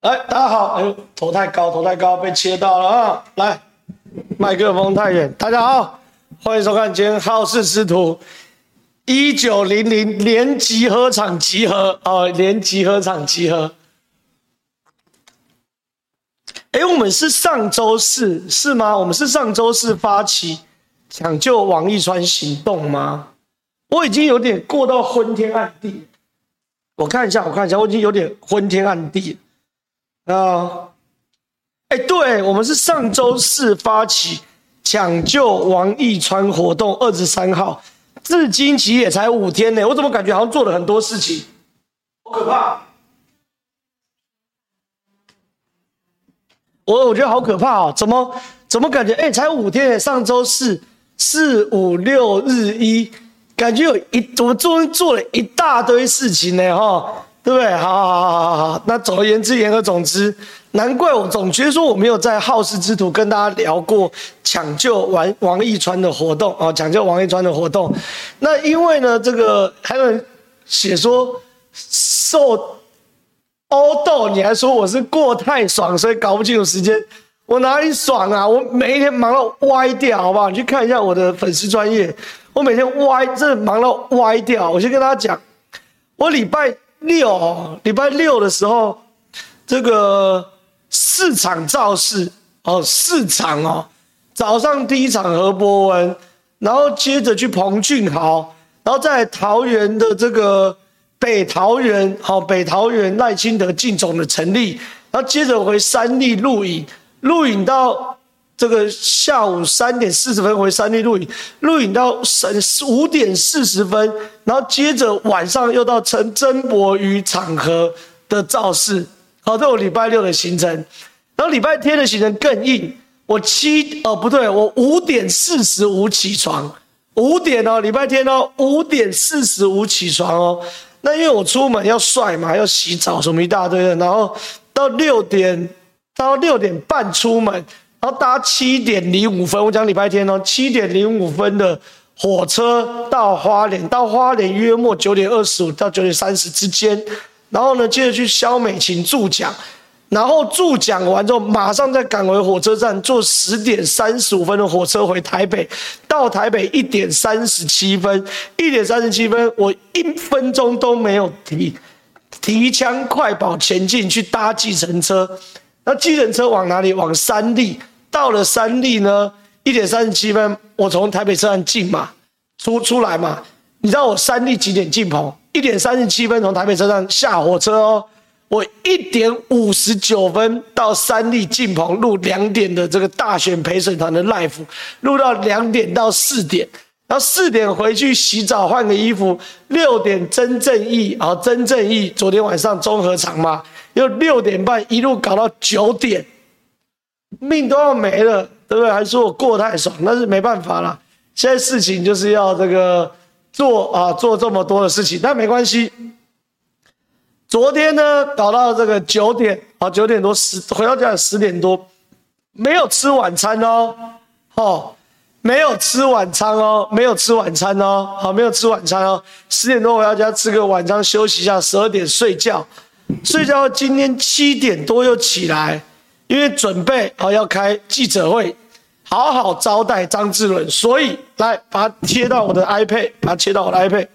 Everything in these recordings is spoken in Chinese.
来，大家好。哎呦，头太高，头太高，被切到了啊！来，麦克风太远。大家好，欢迎收看今天《好事之徒》一九零零年集合场集合哦，连集合场集合。哎，我们是上周四是吗？我们是上周四发起抢救王一川行动吗？我已经有点过到昏天暗地。我看一下，我看一下，我已经有点昏天暗地啊！哎，对，我们是上周四发起抢救王义川活动，二十三号，至今其实也才五天呢。我怎么感觉好像做了很多事情？好可怕！我我觉得好可怕啊！怎么怎么感觉？哎，才五天，上周四四五六日一。感觉有一，我们终于做了一大堆事情呢，哈，对不对？好好好好好好。那总而言之，言而总之，难怪我总觉得说我没有在好事之徒跟大家聊过抢救王王义川的活动啊，抢救王义川的活动。那因为呢，这个还有人写说受殴斗，你还说我是过太爽，所以搞不清楚时间。我哪里爽啊？我每一天忙到歪掉，好不好？你去看一下我的粉丝专业。我每天歪，真的忙到歪掉。我先跟大家讲，我礼拜六，礼拜六的时候，这个四场造势哦，四场哦。早上第一场何博文，然后接着去彭俊豪，然后在桃园的这个北桃园，好北桃园赖清德进总的成立，然后接着回三立录影，录影到。这个下午三点四十分回三立录影，录影到五点四十分，然后接着晚上又到陈曾柏瑜场合的造势，好，这我礼拜六的行程，然后礼拜天的行程更硬，我七哦不对，我五点四十五起床，五点哦，礼拜天哦，五点四十五起床哦，那因为我出门要帅嘛，要洗澡什么一大堆的，然后到六点到六点半出门。然后搭七点零五分，我讲礼拜天哦，七点零五分的火车到花莲，到花莲约莫九点二十五到九点三十之间。然后呢，接着去萧美琴助讲，然后助讲完之后，马上再赶回火车站，坐十点三十五分的火车回台北。到台北一点三十七分，一点三十七分，我一分钟都没有提，提枪快跑前进去搭计程车。那计程车往哪里？往三立。到了三立呢，一点三十七分，我从台北车站进嘛，出出来嘛。你知道我三立几点进棚？一点三十七分从台北车站下火车哦。我一点五十九分到三立进棚录两点的这个大选陪审团的 l i f e 录到两点到四点，然后四点回去洗澡换个衣服，六点曾正义啊，曾正义昨天晚上综合场嘛。就六点半一路搞到九点，命都要没了，对不对？还说我过太爽，那是没办法了。现在事情就是要这个做啊，做这么多的事情，但没关系。昨天呢，搞到这个九点啊，九点多十回到家十点多，没有吃晚餐哦，哦，没有吃晚餐哦，没有吃晚餐哦，好，没有吃晚餐哦，十点多回到家吃个晚餐休息一下，十二点睡觉。睡觉，今天七点多又起来，因为准备啊要开记者会，好好招待张志伦，所以来把它贴到我的 iPad，把它切到我的 iPad。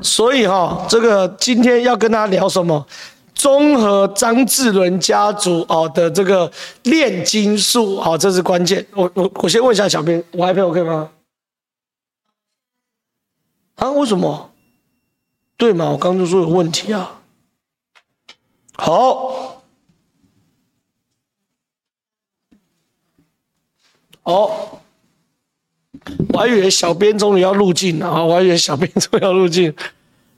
所以哈，这个今天要跟大家聊什么？综合张志伦家族哦的这个炼金术，好，这是关键。我我我先问一下小编，我 iPad OK 吗？啊？为什么？对嘛？我刚就说有问题啊。好，好，我还以为小编终于要入镜了啊！我还以为小编终于要入镜，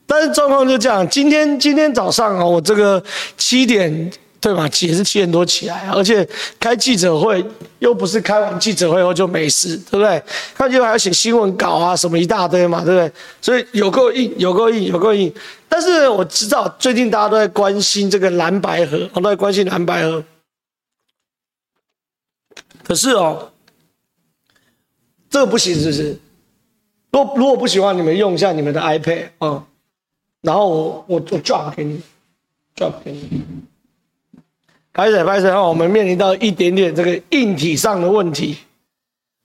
但是状况就这样。今天今天早上啊，我这个七点。对嘛，也是七点多起来，而且开记者会又不是开完记者会后就没事，对不对？开记者会还要写新闻稿啊，什么一大堆嘛，对不对？所以有够硬，有够硬，有够硬。但是我知道最近大家都在关心这个蓝白河，我都在关心蓝白河。可是哦，这个不行，是不是？如果如果不喜欢，你们用一下你们的 iPad 啊、然后我我我 drop 给你。drop 给你。开始，开始哈，我们面临到一点点这个硬体上的问题。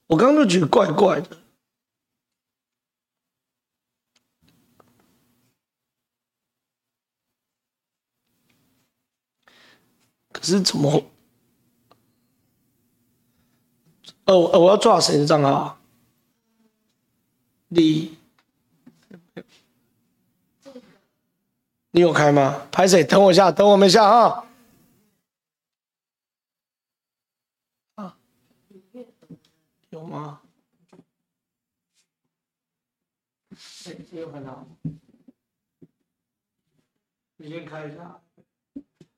我刚刚就觉得怪怪的，可是怎么？哦哦，我要抓谁的账号？你，你有开吗？拍谁？等我一下，等我们一下！啊，有吗？哎，没有看到。你先开一下。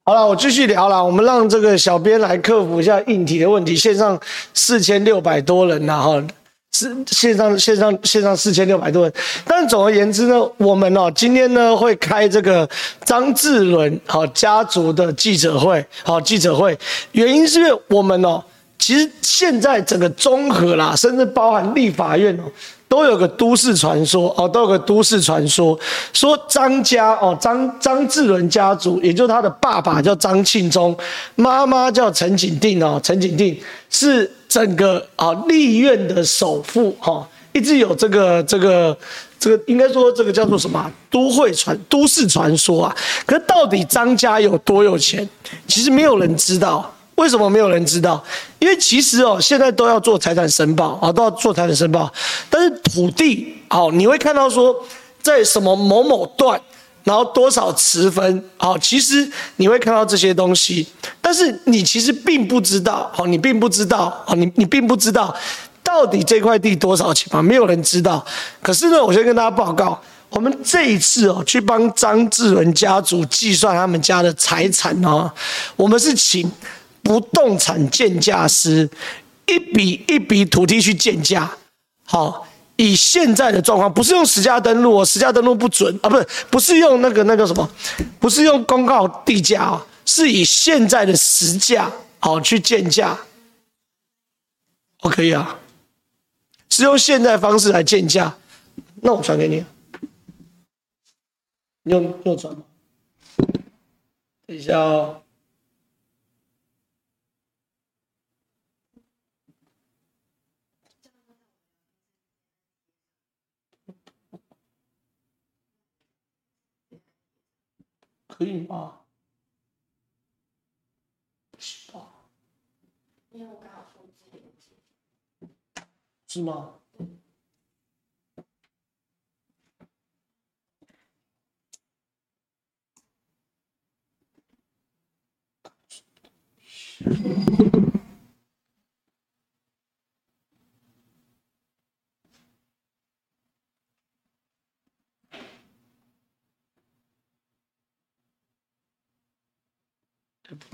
好了，我继续聊了。我们让这个小编来克服一下硬体的问题。线上四千六百多人呐，哈，是线上线上线上四千六百多人。但总而言之呢，我们哦今天呢会开这个张志伦好家族的记者会，好记者会，原因是因为我们哦，其实现在整个综合啦，甚至包含立法院哦。都有个都市传说哦，都有个都市传说，说张家哦，张张志伦家族，也就是他的爸爸叫张庆忠，妈妈叫陈景定哦，陈景定是整个啊立院的首富哈，一直有这个这个这个，应该说这个叫做什么都会传都市传说啊，可是到底张家有多有钱，其实没有人知道。为什么没有人知道？因为其实哦，现在都要做财产申报啊，都要做财产申报。但是土地哦，你会看到说，在什么某某段，然后多少持分，哦，其实你会看到这些东西。但是你其实并不知道，哦，你并不知道，哦，你你并不知道到底这块地多少钱吗？没有人知道。可是呢，我先跟大家报告，我们这一次哦，去帮张志伦家族计算他们家的财产哦，我们是请。不动产鉴价师一笔一笔土地去鉴价，好，以现在的状况，不是用实价登录哦，实价登录不准啊，不是，不是用那个那个什么，不是用公告地价啊，是以现在的实价好去鉴价，OK 啊，是用现在方式来鉴价，那我传给你，你用右传吗？等一下哦。可以吗？是吧？因为我刚好是吗？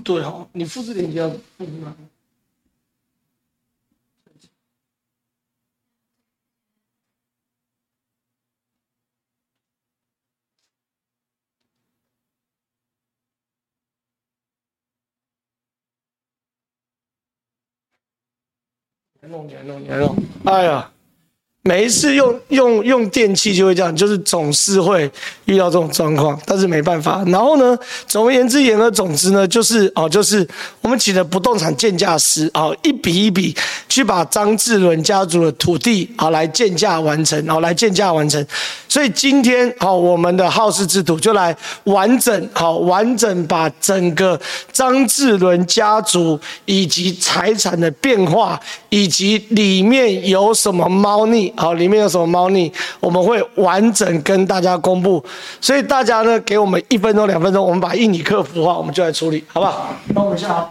对哈，你复制链接要复制吗？来弄，来弄，来弄！哎呀！每一次用用用电器就会这样，就是总是会遇到这种状况，但是没办法。然后呢，总而言之，言而总之呢，就是哦，就是我们请了不动产鉴价师哦，一笔一笔去把张志伦家族的土地好来鉴价完成，然后来鉴价完成。所以今天好，我们的好事之徒就来完整好完整把整个张志伦家族以及财产的变化，以及里面有什么猫腻。好，里面有什么猫腻，我们会完整跟大家公布。所以大家呢，给我们一分钟、两分钟，我们把印尼客服的话，我们就来处理，好不好？等我一下啊。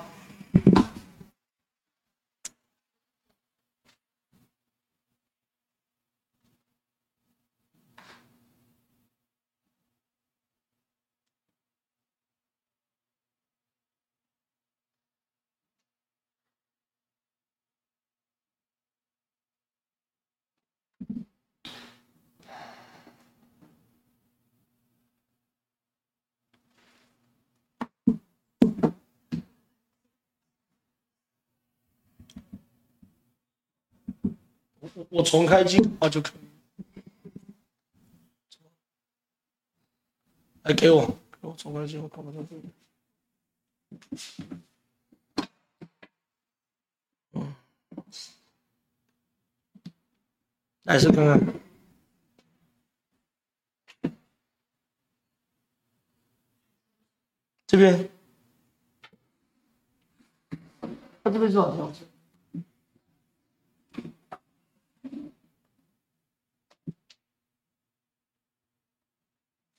我我重开机啊就可以，来给我，给我我总会进入考虑。嗯，来试看看。这边，它这边是多少？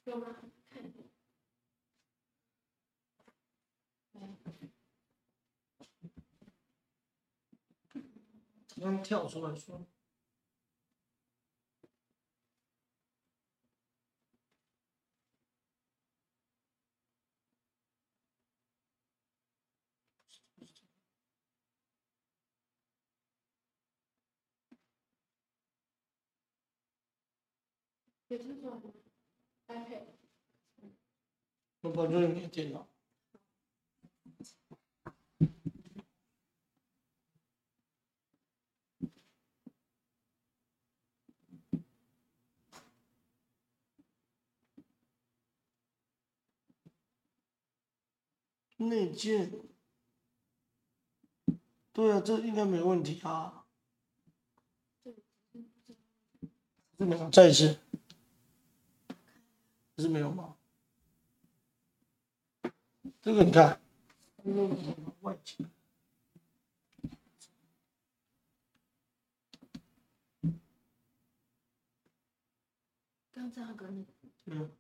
有吗？刚跳出来说。我保证你电脑。内建。对啊，这应该没问题啊。这没有，再一次。不是没有吗？这个你看，外景。刚才那个，嗯，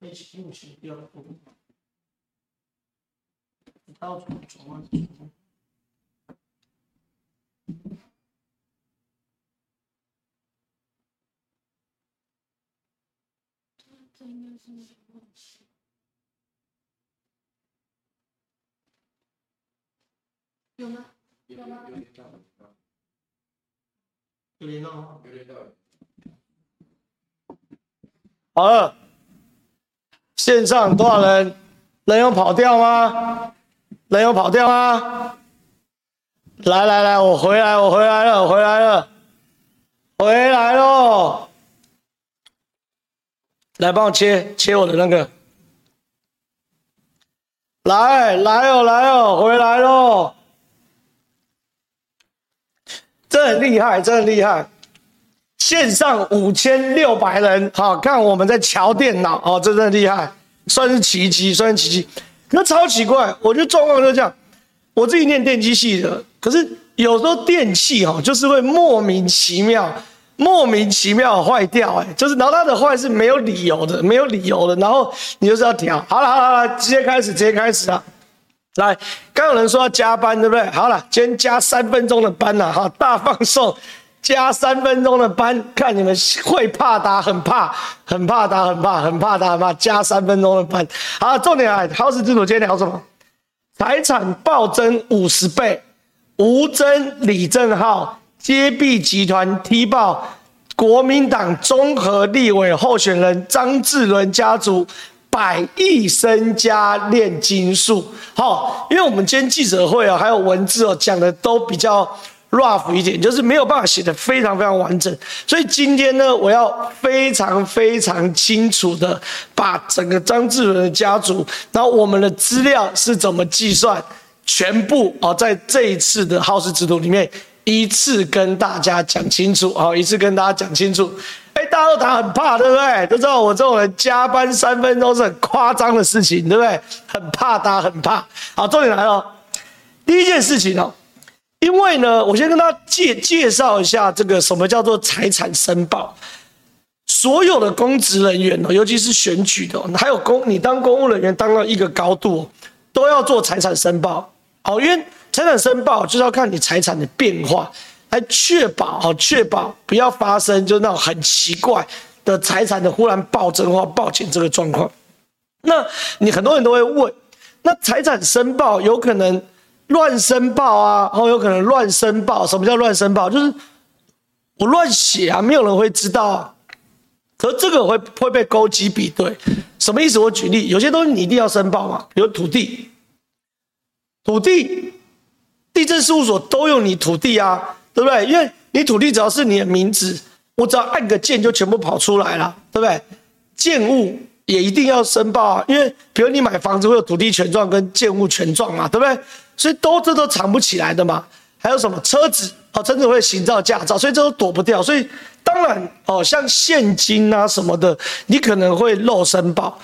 一起进去第二步，他要从转弯。这应该是没问题。有吗？有吗？有点到，有点到，有点到。好了，线上多少人？人有跑掉吗？人有跑掉吗？来来来，我回来，我回来了，我回来了，回来喽。来帮我切切我的那个，来来哦来哦回来喽，这很厉害，这很厉害，线上五千六百人，好看我们在瞧电脑哦，真的厉害，算是奇迹，算是奇迹。那超奇怪，我觉得状况就是这样，我自己念电机系的，可是有时候电器哦，就是会莫名其妙。莫名其妙坏掉，哎，就是，然后它的坏是没有理由的，没有理由的，然后你就是要调。好了好了好了，直接开始，直接开始啊！来，刚有人说要加班，对不对？好了，今天加三分钟的班了，哈，大放送，加三分钟的班，看你们会怕打，很怕，很怕打，很怕，很怕打，很怕加三分钟的班。好，重点来，好事之徒今天聊什么？财产暴增五十倍，吴峥、李正皓。揭弊集团踢爆国民党综合立委候选人张智伦家族百亿身家炼金术。好，因为我们今天记者会啊，还有文字哦，讲的都比较 rough 一点，就是没有办法写的非常非常完整。所以今天呢，我要非常非常清楚的把整个张志伦的家族，然后我们的资料是怎么计算，全部哦，在这一次的好事之徒里面。一次跟大家讲清楚，好，一次跟大家讲清楚。哎，大家都很怕，对不对？都知道我这种人加班三分钟是很夸张的事情，对不对？很怕，大家很怕。好，重点来了，第一件事情哦，因为呢，我先跟大家介介绍一下这个什么叫做财产申报。所有的公职人员哦，尤其是选举的，还有公你当公务人员当到一个高度，都要做财产申报。好，因为。财产申报就是要看你财产的变化，来确保哦，确保不要发生就那种很奇怪的财产的忽然暴增或暴减这个状况。那你很多人都会问，那财产申报有可能乱申报啊，或有可能乱申报？什么叫乱申报？就是我乱写啊，没有人会知道啊。可是这个会会被勾稽比对，什么意思？我举例，有些东西你一定要申报嘛，比如土地，土地。地政事务所都有你土地啊，对不对？因为你土地只要是你的名字，我只要按个键就全部跑出来了，对不对？建物也一定要申报啊，因为比如你买房子会有土地权状跟建物权状嘛，对不对？所以都这都藏不起来的嘛。还有什么车子哦，车子会行照、驾照，所以这都躲不掉。所以当然哦，像现金啊什么的，你可能会漏申报。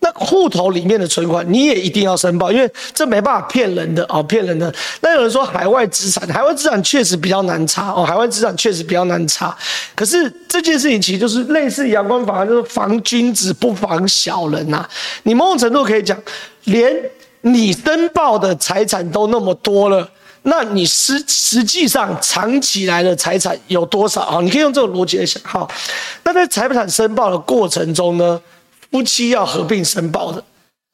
那户头里面的存款你也一定要申报，因为这没办法骗人的哦，骗人的。那有人说海外资产，海外资产确实比较难查哦，海外资产确实比较难查。可是这件事情其实就是类似阳光法案，就是防君子不防小人呐、啊。你某种程度可以讲，连你申报的财产都那么多了，那你实实际上藏起来的财产有多少啊？你可以用这个逻辑来想。好，那在财产申报的过程中呢？夫妻要合并申报的，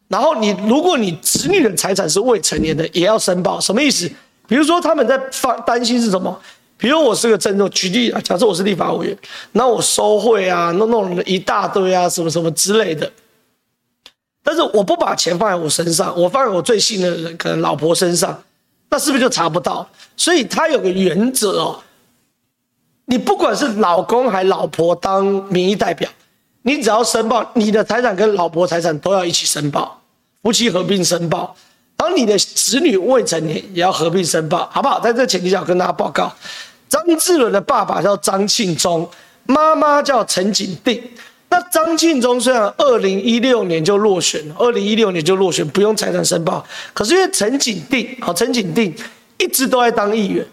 然后你如果你子女的财产是未成年的，也要申报。什么意思？比如说他们在发担心是什么？比如我是个政治，举例啊，假设我是立法委员，那我收贿啊，弄弄一大堆啊，什么什么之类的。但是我不把钱放在我身上，我放在我最信任的人，可能老婆身上，那是不是就查不到？所以他有个原则哦，你不管是老公还老婆当民意代表。你只要申报你的财产跟老婆财产都要一起申报，夫妻合并申报，当你的子女未成年也要合并申报，好不好？在这前提下，我跟大家报告，张志伦的爸爸叫张庆忠，妈妈叫陈景定。那张庆忠虽然二零一六年就落选了，二零一六年就落选，不用财产申报，可是因为陈景定，好，陈景定一直都在当议员。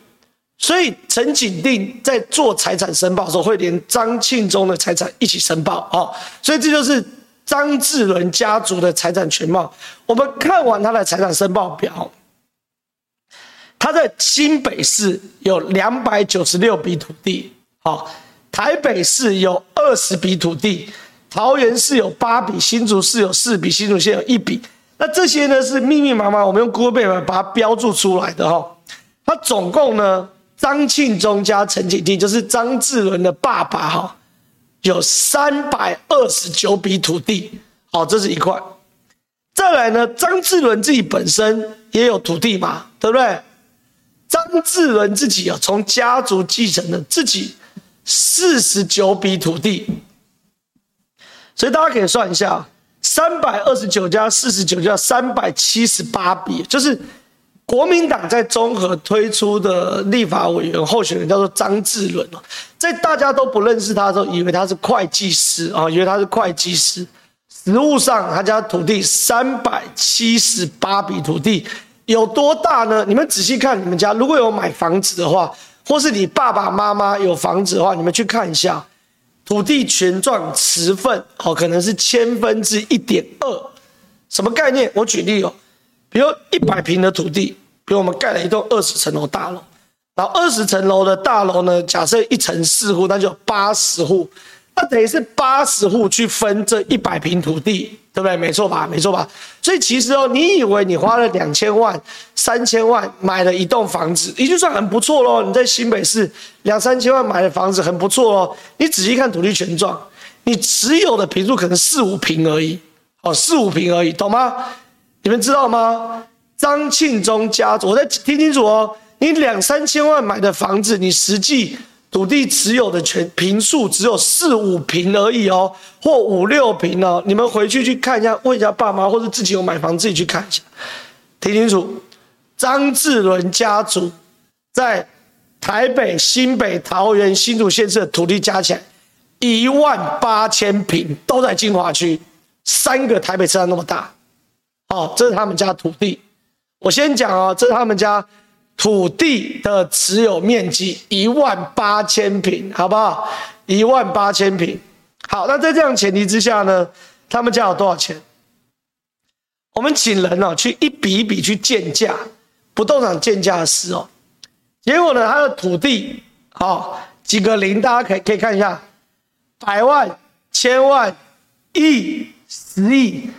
所以陈景定在做财产申报的时候，会连张庆忠的财产一起申报哦。所以这就是张志伦家族的财产全貌。我们看完他的财产申报表，他在新北市有两百九十六笔土地，好，台北市有二十笔土地，桃园市有八笔，新竹市有四笔，新竹县有一笔。那这些呢是密密麻麻，我们用 Google Map 把它标注出来的哈。他总共呢。张庆忠加陈景帝，就是张志伦的爸爸哈，有三百二十九笔土地，好，这是一块。再来呢，张志伦自己本身也有土地嘛，对不对？张志伦自己啊，从家族继承的自己四十九笔土地，所以大家可以算一下，三百二十九加四十九加三百七十八笔，就是。国民党在综合推出的立法委员候选人叫做张志伦哦，在大家都不认识他的时候，以为他是会计师啊，以为他是会计师。实物上，他家土地三百七十八笔土地，有多大呢？你们仔细看，你们家如果有买房子的话，或是你爸爸妈妈有房子的话，你们去看一下土地权状持份哦，可能是千分之一点二，什么概念？我举例哦。比如一百平的土地，比如我们盖了一栋二十层楼大楼，然后二十层楼的大楼呢，假设一层四户，那就八十户，那等于是八十户去分这一百平土地，对不对？没错吧？没错吧？所以其实哦，你以为你花了两千万、三千万买了一栋房子，已经算很不错喽。你在新北市两三千万买的房子很不错哦。你仔细看土地权状，你持有的坪数可能四五坪而已，哦，四五坪而已，懂吗？你们知道吗？张庆忠家族，我再听清楚哦。你两三千万买的房子，你实际土地持有的权坪数只有四五坪而已哦，或五六坪哦。你们回去去看一下，问一下爸妈，或者自己有买房自己去看一下。听清楚，张志伦家族在台北、新北、桃园、新竹县市的土地加起来一万八千坪，都在精华区，三个台北车站那么大。哦，这是他们家土地。我先讲哦，这是他们家土地的持有面积一万八千坪，好不好？一万八千坪。好，那在这样前提之下呢，他们家有多少钱？我们请人哦，去一笔一笔去建价，不动产建价师哦。结果呢，他的土地，好，几个零，大家可以可以看一下，百万、千万、亿、十亿。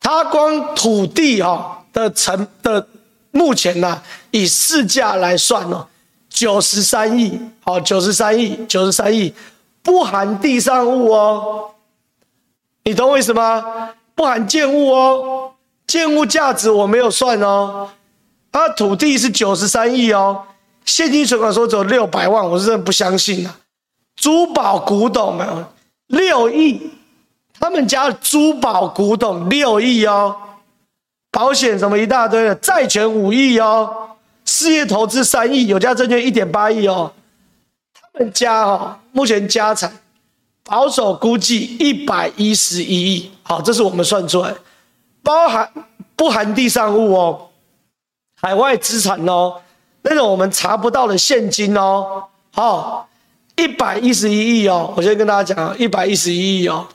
他光土地哈的成的目前呢，以市价来算哦，九十三亿，好，九十三亿，九十三亿，不含地上物哦，你懂我意思吗？不含建物哦，建物价值我没有算哦，他土地是九十三亿哦，现金存款说只有六百万，我是真的不相信啊，珠宝古董啊六亿。他们家珠宝古董六亿哦，保险什么一大堆的，债权五亿哦，事业投资三亿，有价证券一点八亿哦。他们家哦，目前家产保守估计一百一十一亿，好，这是我们算出来，包含不含地上物哦，海外资产哦，那种我们查不到的现金哦，好，一百一十一亿哦，我先跟大家讲，一百一十一亿哦。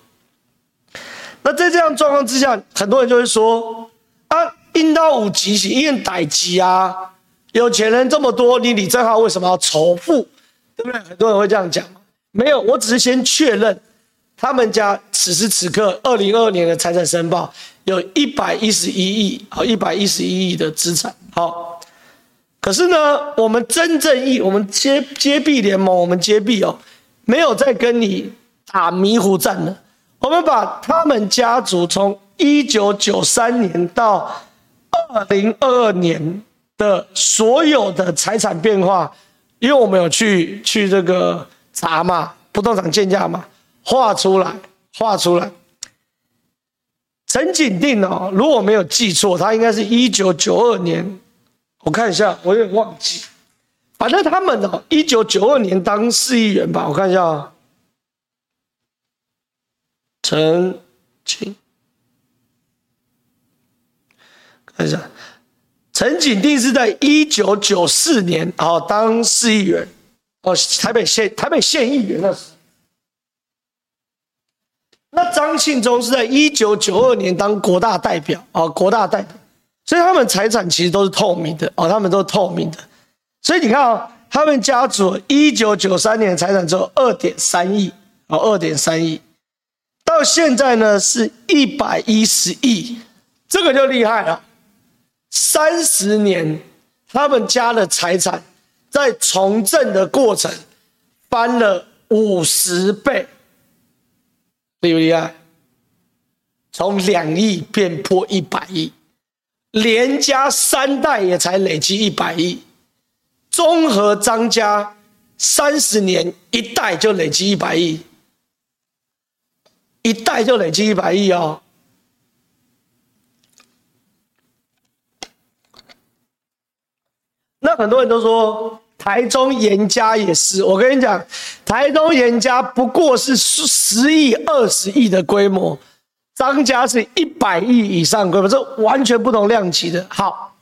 那在这样状况之下，很多人就会说：啊，应到五级是应逮级啊，有钱人这么多，你李正浩为什么要仇富？对不对？很多人会这样讲。没有，我只是先确认，他们家此时此刻二零二二年的财产申报有一百一十一亿啊，一百一十一亿的资产。好，可是呢，我们真正意，我们接接币联盟，我们接币哦，没有在跟你打迷糊战了。我们把他们家族从一九九三年到二零二二年的所有的财产变化，因为我们有去去这个查嘛，不动产建价嘛，画出来，画出来。陈景定哦，如果没有记错，他应该是一九九二年，我看一下，我有点忘记。反正他们哦，一九九二年当市议员吧，我看一下。陈景，看一下，陈景定是在一九九四年哦当市议员哦，台北县台北县议员那时。那张庆忠是在一九九二年当国大代表哦，国大代表，所以他们财产其实都是透明的哦，他们都是透明的。所以你看哦，他们家族一九九三年财产只有二点三亿哦，二点三亿。到现在呢是一百一十亿，这个就厉害了。三十年，他们家的财产在从政的过程翻了五十倍，厉不厉害？从两亿变破一百亿，连家三代也才累积一百亿，综合张家三十年一代就累积一百亿。一代就累积一百亿哦，那很多人都说台中颜家也是，我跟你讲，台中颜家不过是十亿、二十亿的规模，张家是一百亿以上规模，这完全不同量级的。好，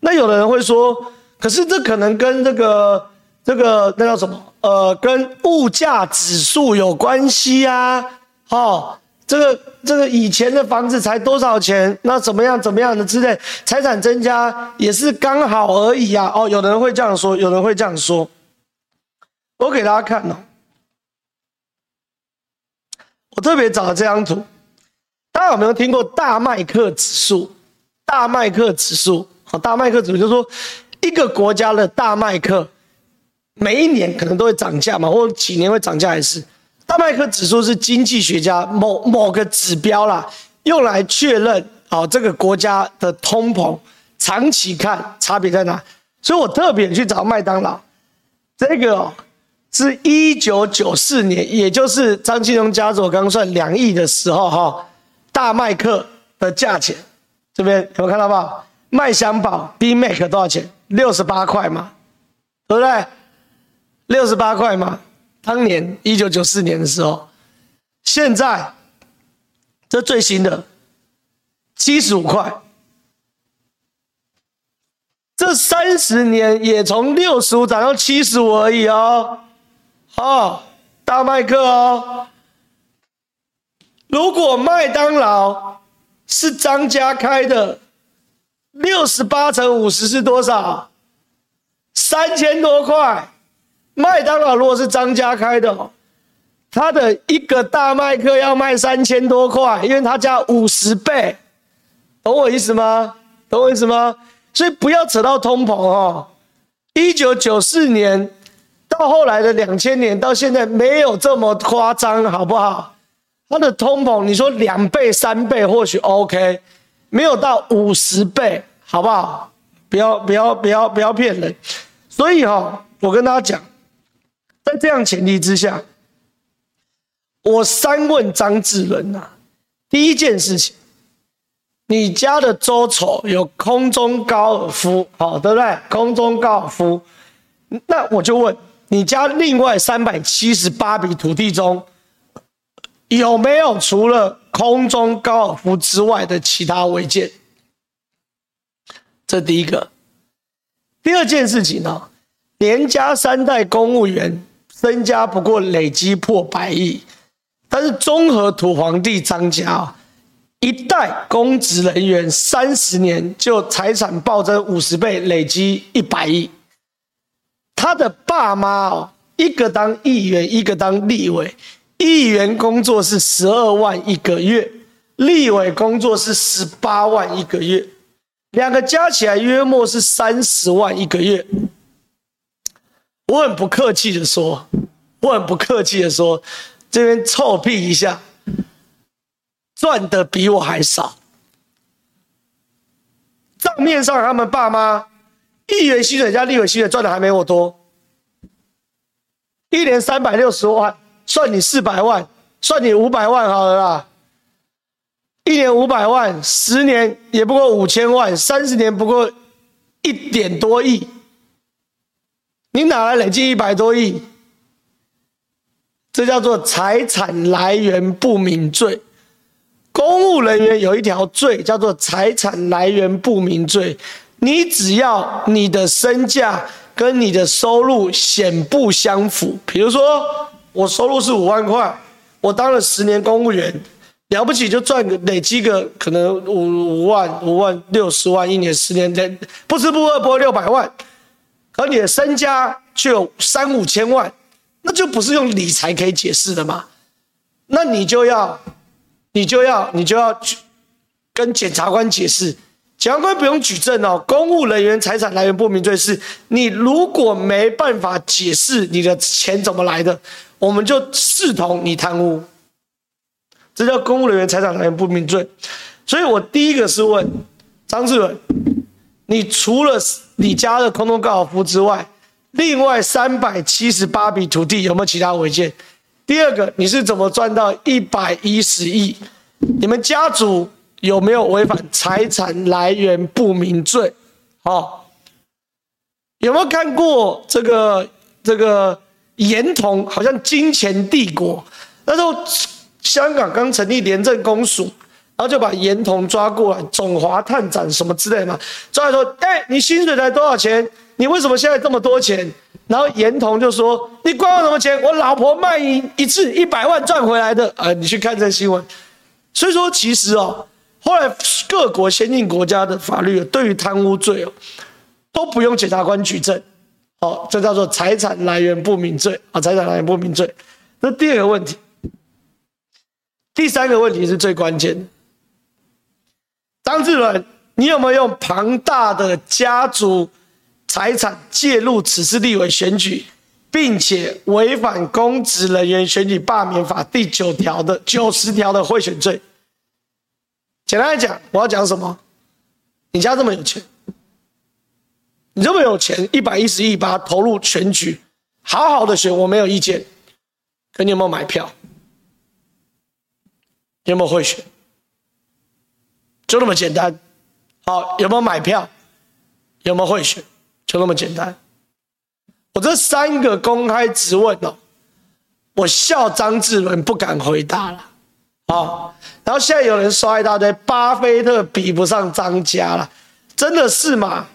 那有的人会说，可是这可能跟这个这个那叫什么？呃，跟物价指数有关系啊。哦，这个这个以前的房子才多少钱？那怎么样怎么样的之类，财产增加也是刚好而已啊。哦，有的人会这样说，有人会这样说。我给大家看哦，我特别找了这张图，大家有没有听过大麦克指数？大麦克指数，好，大麦克指数就是说一个国家的大麦克每一年可能都会涨价嘛，或者几年会涨价还是？大麦克指数是经济学家某某个指标啦，用来确认哦这个国家的通膨长期看差别在哪，所以我特别去找麦当劳，这个哦是一九九四年，也就是张庆忠家族刚算两亿的时候哈，大麦克的价钱这边有没有看到吧？麦香堡 Big Mac 多少钱？六十八块嘛，对不对？六十八块嘛。当年一九九四年的时候，现在这最新的七十五块，这三十年也从六十五涨到七十五而已哦。哦，大麦克哦。如果麦当劳是张家开的，六十八乘五十是多少？三千多块。麦当劳如果是张家开的，他的一个大麦克要卖三千多块，因为他加五十倍，懂我意思吗？懂我意思吗？所以不要扯到通膨哦。一九九四年到后来的两千年到现在没有这么夸张，好不好？它的通膨你说两倍三倍或许 OK，没有到五十倍，好不好？不要不要不要不要骗人。所以哈，我跟大家讲。在这样前提之下，我三问张志伦呐，第一件事情，你家的周丑有空中高尔夫，好，对不对？空中高尔夫，那我就问，你家另外三百七十八笔土地中，有没有除了空中高尔夫之外的其他违建？这第一个。第二件事情呢，连家三代公务员身家不过累积破百亿。但是中和土皇帝张家，一代公职人员三十年就财产暴增五十倍，累积一百亿。他的爸妈哦，一个当议员，一个当立委。议员工作是十二万一个月，立委工作是十八万一个月，两个加起来约莫是三十万一个月。我很不客气的说，我很不客气的说。这边臭屁一下，赚的比我还少。账面上他们爸妈，议员薪水加立委薪水赚的还没我多，一年三百六十万，算你四百万，算你五百万好了啦。一年五百万，十年也不过五千万，三十年不过一点多亿，你哪来累计一百多亿？这叫做财产来源不明罪。公务人员有一条罪叫做财产来源不明罪。你只要你的身价跟你的收入显不相符，比如说我收入是五万块，我当了十年公务员，了不起就赚个累积个可能五五万、五万六十万一年，十年不吃不喝不会六百万，可你的身家却有三五千万。那就不是用理财可以解释的嘛？那你就要，你就要，你就要去跟检察官解释。检察官不用举证哦。公务人员财产来源不明罪是，你如果没办法解释你的钱怎么来的，我们就视同你贪污。这叫公务人员财产来源不明罪。所以我第一个是问张志伦，你除了你家的空中高尔夫之外，另外三百七十八笔土地有没有其他违建？第二个，你是怎么赚到一百一十亿？你们家族有没有违反财产来源不明罪？好，有没有看过这个这个严童？好像金钱帝国那时候香港刚成立廉政公署，然后就把严童抓过来，总华探长什么之类嘛，抓来说：“哎，你薪水才多少钱？”你为什么现在这么多钱？然后严童就说：“你管我什么钱？我老婆卖淫一次一百万赚回来的。”啊，你去看这新闻。所以说，其实哦，后来各国先进国家的法律对于贪污罪哦，都不用检察官举证，哦，这叫做财产来源不明罪啊，财产来源不明罪。那第二个问题，第三个问题是最关键的。张志伦，你有没有用庞大的家族？财产介入此次立委选举，并且违反公职人员选举罢免法第九条的九十条的贿选罪。简单来讲，我要讲什么？你家这么有钱，你这么有钱，一百一十亿把它投入选举，好好的选，我没有意见。可你有没有买票？有没有贿选？就那么简单。好，有没有买票？有没有贿选？就那么简单，我这三个公开质问哦，我笑张志文不敢回答了啊。然后现在有人刷一大堆，巴菲特比不上张家了，真的是吗？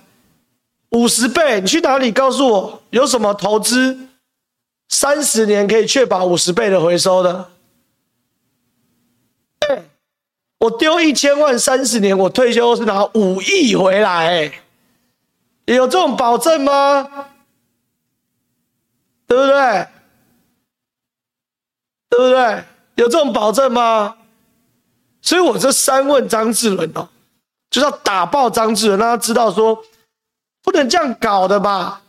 五十倍，你去哪里告诉我有什么投资三十年可以确保五十倍的回收的？我丢一千万三十年，我退休是拿五亿回来。有这种保证吗？对不对？对不对？有这种保证吗？所以我这三问张志伦哦，就是要打爆张志伦，让他知道说不能这样搞的吧。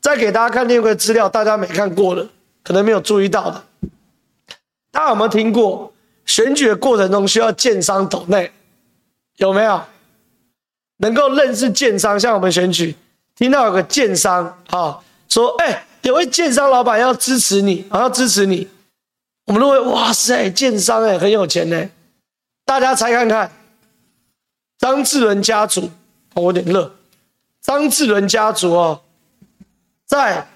再给大家看另一个资料，大家没看过的，可能没有注意到的。大家有没有听过选举的过程中需要建商投内？有没有？能够认识建商，像我们选举听到有个建商啊，说：“哎，有位建商老板要支持你，要支持你。”我们认为：“哇塞，建商哎，很有钱呢。”大家猜看看，张志伦家族，我有点热。张志伦家族哦，在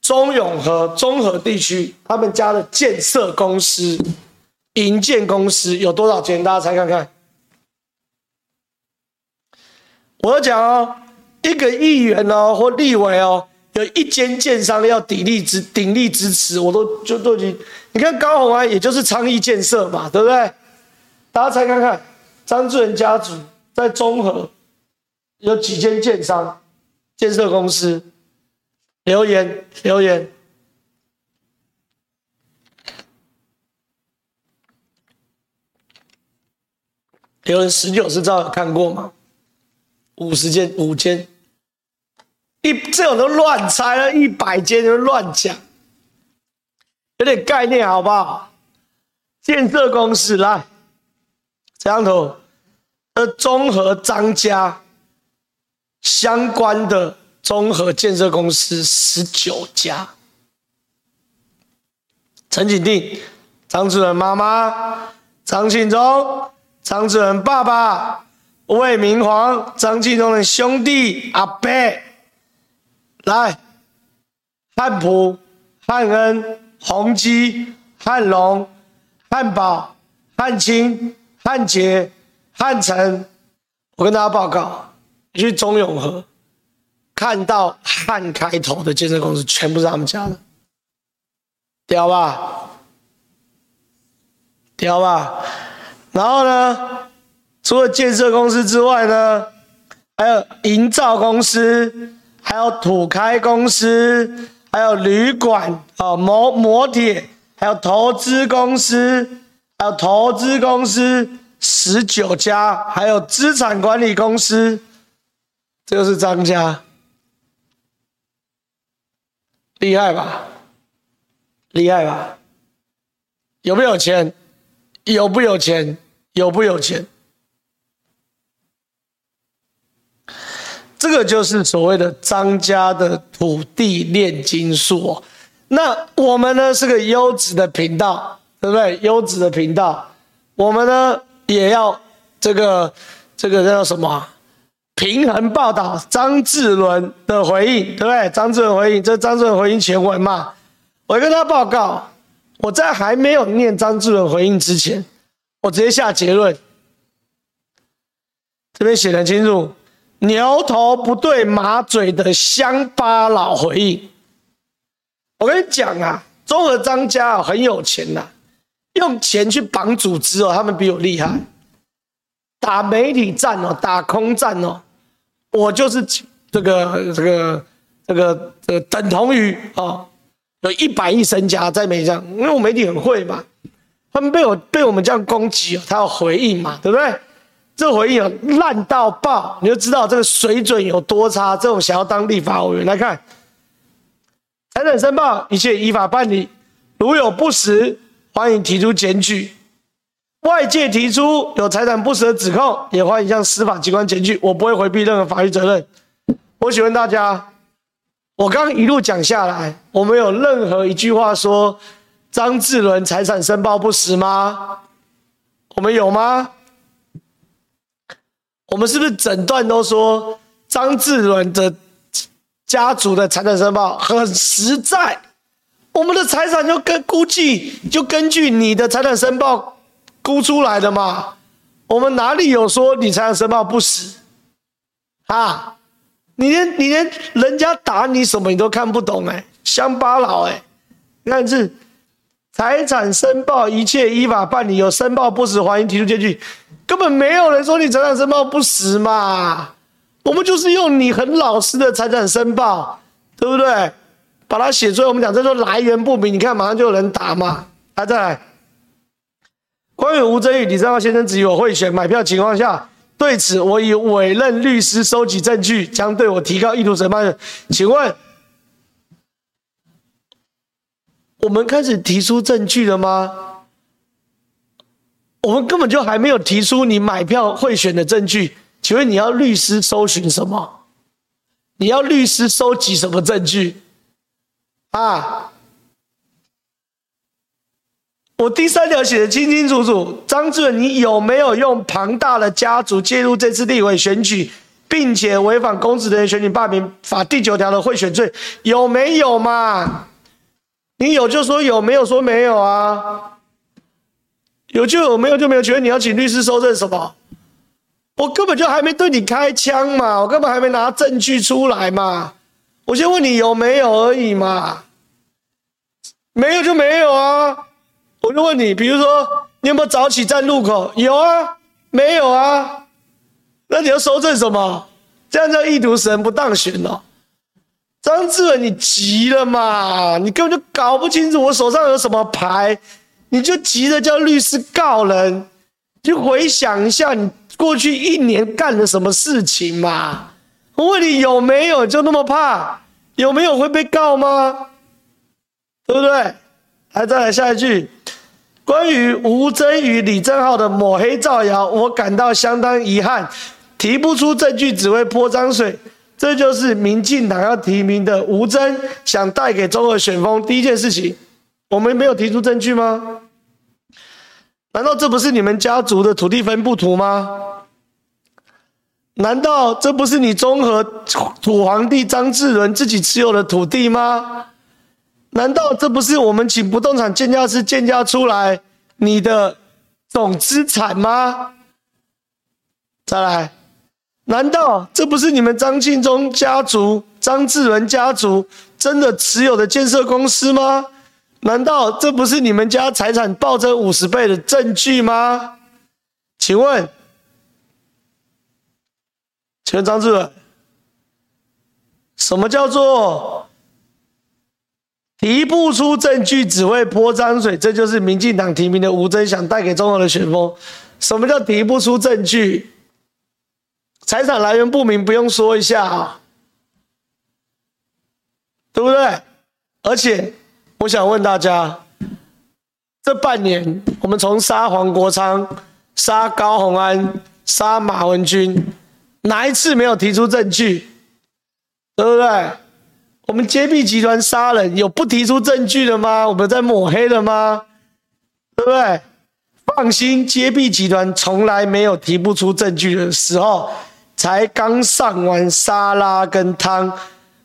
中永和中和地区，他们家的建设公司、营建公司有多少钱？大家猜看看。我要讲哦，一个议员哦，或立委哦，有一间建商要鼎力支鼎力支持，我都就都已经。你看高虹安，也就是昌邑建设嘛，对不对？大家猜看看，张志伦家族在中和有几间建商、建设公司？留言留言，有人十九是照有看过吗？五十间五间，一这种都乱猜了，一百间就乱讲，有点概念好不好？建设公司来，这张图，呃，综合张家。相关的综合建设公司十九家，陈景定、张志伦妈妈、张庆忠、张志文爸爸。魏明皇、张庆忠的兄弟阿伯，来，汉普、汉恩、宏基、汉龙、汉宝、汉清、汉杰、汉城，我跟大家报告，你去中永和，看到汉开头的建设公司，全部是他们家的，屌吧？屌吧？然后呢？除了建设公司之外呢，还有营造公司，还有土开公司，还有旅馆啊，摩摩铁，还有投资公司，还有投资公司十九家，还有资产管理公司，这就是张家，厉害吧？厉害吧？有没有钱？有不有钱？有不有钱？这个就是所谓的张家的土地炼金术哦。那我们呢是个优质的频道，对不对？优质的频道，我们呢也要这个这个叫什么？平衡报道张志伦的回应，对不对？张志伦回应，这张志伦回应全文嘛。我跟他报告，我在还没有念张志文回应之前，我直接下结论，这边写的清楚。牛头不对马嘴的乡巴佬回应，我跟你讲啊，中和张家很有钱呐，用钱去绑组织哦，他们比我厉害，打媒体战哦，打空战哦，我就是这个这个这个这个等同于哦，有一百亿身家在媒体上，因为我媒体很会嘛，他们被我被我们这样攻击，他要回应嘛，对不对？这回应烂到爆，你就知道这个水准有多差。这种想要当立法委员来看，财产申报一切依法办理，如有不实，欢迎提出检举。外界提出有财产不实的指控，也欢迎向司法机关检举。我不会回避任何法律责任。我请问大家，我刚一路讲下来，我们有任何一句话说张志伦财产申报不实吗？我们有吗？我们是不是整段都说张志伦的家族的财产申报很实在？我们的财产就跟估计就根据你的财产申报估出来的嘛？我们哪里有说你财产申报不实？啊，你连你连人家打你什么你都看不懂哎，乡巴佬哎，你看是财产申报一切依法办理，有申报不实欢迎提出检举。根本没有人说你财产申报不实嘛，我们就是用你很老实的财产申报，对不对？把它写出来，我们讲这说来源不明，你看马上就有人打嘛。还在，关于吴镇宇、李正浩先生质疑我贿选买票情况下，对此我已委任律师收集证据，将对我提告意图审判。请问，我们开始提出证据了吗？我们根本就还没有提出你买票贿选的证据，请问你要律师搜寻什么？你要律师收集什么证据？啊？我第三条写的清清楚楚，张志文，你有没有用庞大的家族介入这次立委选举，并且违反公职人员选举罢免法第九条的贿选罪？有没有嘛？你有就说有，没有说没有啊？有就有，没有就没有。请问你要请律师收证什么？我根本就还没对你开枪嘛，我根本还没拿证据出来嘛。我先问你有没有而已嘛，没有就没有啊。我就问你，比如说，你有没有早起站路口？有啊，没有啊？那你要搜证什么？这样叫意图神不当选哦。张志伟，你急了嘛？你根本就搞不清楚我手上有什么牌，你就急着叫律师告人。就回想一下，你过去一年干了什么事情嘛？我问你有没有？就那么怕？有没有会被告吗？对不对？来，再来下一句。关于吴峥与李正浩的抹黑造谣，我感到相当遗憾，提不出证据只会泼脏水。这就是民进党要提名的吴峥想带给中和选风第一件事情。我们没有提出证据吗？难道这不是你们家族的土地分布图吗？难道这不是你中和土皇帝张志伦自己持有的土地吗？难道这不是我们请不动产鉴价师鉴价出来你的总资产吗？再来，难道这不是你们张庆忠家族、张志伦家族真的持有的建设公司吗？难道这不是你们家财产暴增五十倍的证据吗？请问，请问张志伦，什么叫做？提不出证据只会泼脏水，这就是民进党提名的吴峥想带给中和的旋风。什么叫提不出证据？财产来源不明，不用说一下啊，对不对？而且我想问大家，这半年我们从杀黄国昌、杀高虹安、杀马文君，哪一次没有提出证据？对不对？我们揭弊集团杀人有不提出证据的吗？我们在抹黑了吗？对不对？放心，揭弊集团从来没有提不出证据的时候，才刚上完沙拉跟汤，